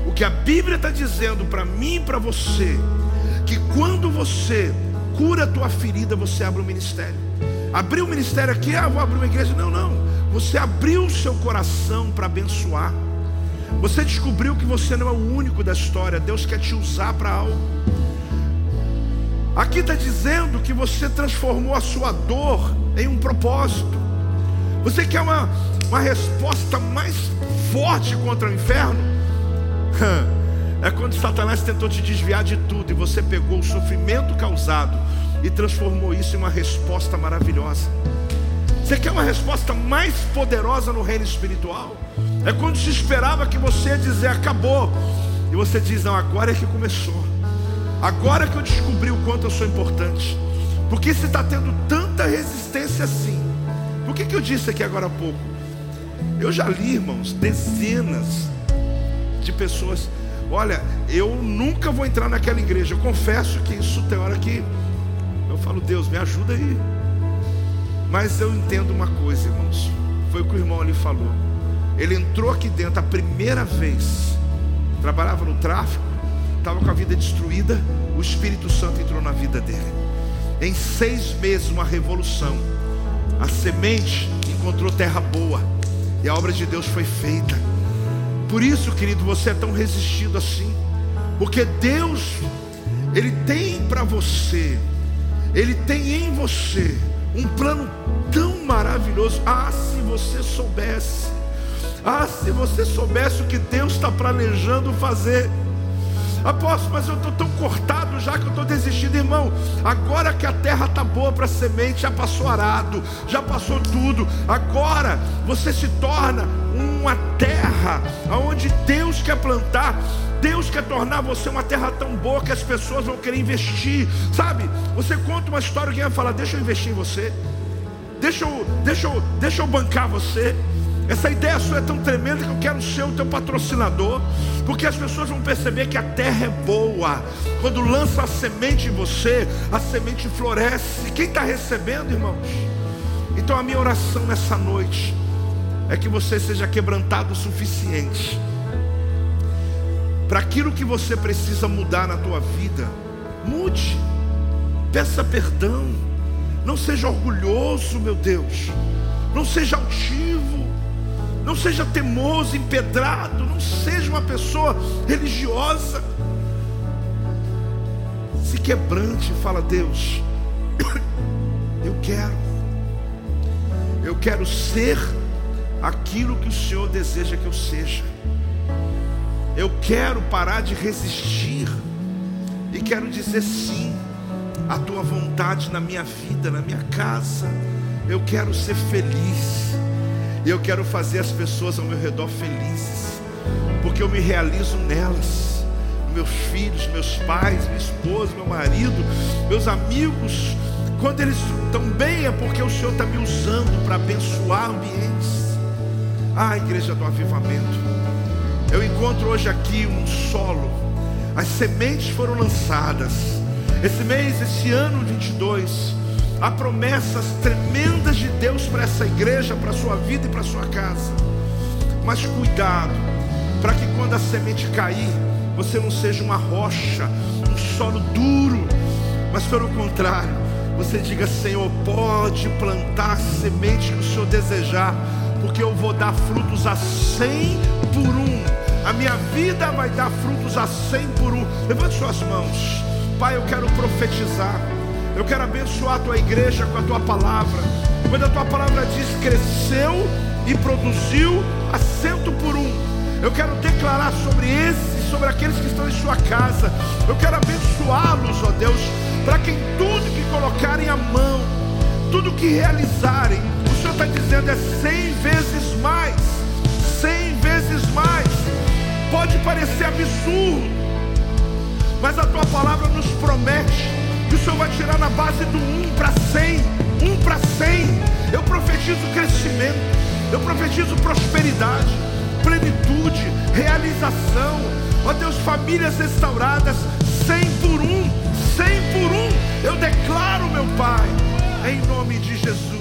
O que a Bíblia está dizendo para mim e para você, que quando você cura a tua ferida, você abre um ministério. Abriu o ministério aqui, ah, vou abrir uma igreja. Não, não. Você abriu o seu coração para abençoar. Você descobriu que você não é o único da história. Deus quer te usar para algo. Aqui está dizendo que você transformou a sua dor em um propósito. Você quer uma, uma resposta mais forte contra o inferno? É quando Satanás tentou te desviar de tudo e você pegou o sofrimento causado e transformou isso em uma resposta maravilhosa. Você quer uma resposta mais poderosa no reino espiritual? É quando se esperava que você ia dizer acabou, e você diz: não, agora é que começou, agora é que eu descobri o quanto eu sou importante. Porque se está tendo tanta resistência assim, por que, que eu disse aqui agora há pouco? Eu já li, irmãos, dezenas de pessoas. Olha, eu nunca vou entrar naquela igreja. Eu confesso que isso tem hora que eu falo, Deus, me ajuda aí. Mas eu entendo uma coisa, irmãos. Foi o que o irmão ali falou. Ele entrou aqui dentro a primeira vez. Trabalhava no tráfico, estava com a vida destruída. O Espírito Santo entrou na vida dele. Em seis meses, uma revolução. A semente encontrou terra boa. E a obra de Deus foi feita. Por isso, querido, você é tão resistido assim. Porque Deus, Ele tem para você, Ele tem em você um plano tão maravilhoso. Ah, se você soubesse. Ah, se você soubesse o que Deus está planejando fazer. Apóstolo, mas eu estou tão cortado já que eu estou desistindo, irmão. Agora que a terra está boa para semente, já passou arado, já passou tudo. Agora você se torna uma terra onde Deus quer plantar. Deus quer tornar você uma terra tão boa que as pessoas vão querer investir. Sabe? Você conta uma história, alguém vai falar: Deixa eu investir em você. Deixa eu, deixa eu, deixa eu bancar você. Essa ideia sua é tão tremenda que eu quero ser o teu patrocinador, porque as pessoas vão perceber que a terra é boa. Quando lança a semente em você, a semente floresce. Quem está recebendo, irmãos? Então a minha oração nessa noite é que você seja quebrantado o suficiente para aquilo que você precisa mudar na tua vida. Mude, peça perdão, não seja orgulhoso, meu Deus, não seja altivo não seja teimoso, empedrado, não seja uma pessoa religiosa. Se quebrante, fala Deus, eu quero, eu quero ser aquilo que o Senhor deseja que eu seja. Eu quero parar de resistir e quero dizer sim à tua vontade na minha vida, na minha casa. Eu quero ser feliz. E eu quero fazer as pessoas ao meu redor felizes, porque eu me realizo nelas. Meus filhos, meus pais, minha esposa, meu marido, meus amigos, quando eles estão bem é porque o Senhor está me usando para abençoar ambientes. Ah, igreja do avivamento, eu encontro hoje aqui um solo, as sementes foram lançadas. Esse mês, esse ano 22, Há promessas tremendas de Deus para essa igreja, para a sua vida e para a sua casa. Mas cuidado, para que quando a semente cair, você não seja uma rocha, um solo duro, mas pelo contrário, você diga: Senhor, pode plantar a semente que o Senhor desejar, porque eu vou dar frutos a cem por um. A minha vida vai dar frutos a cem por um. Levante suas mãos, Pai. Eu quero profetizar. Eu quero abençoar a tua igreja com a tua palavra. Quando a tua palavra diz cresceu e produziu a cento por um. Eu quero declarar sobre esses, sobre aqueles que estão em sua casa. Eu quero abençoá-los, ó Deus, para que em tudo que colocarem a mão, tudo que realizarem, o Senhor está dizendo é cem vezes mais, cem vezes mais. Pode parecer absurdo, mas a tua palavra nos promete que o Senhor vai tirar na base do 1 para 100, 1 para 100. Eu profetizo crescimento, eu profetizo prosperidade, plenitude, realização. Ó Deus, famílias restauradas, 100 por 1, 100 por 1. Eu declaro, meu Pai, em nome de Jesus,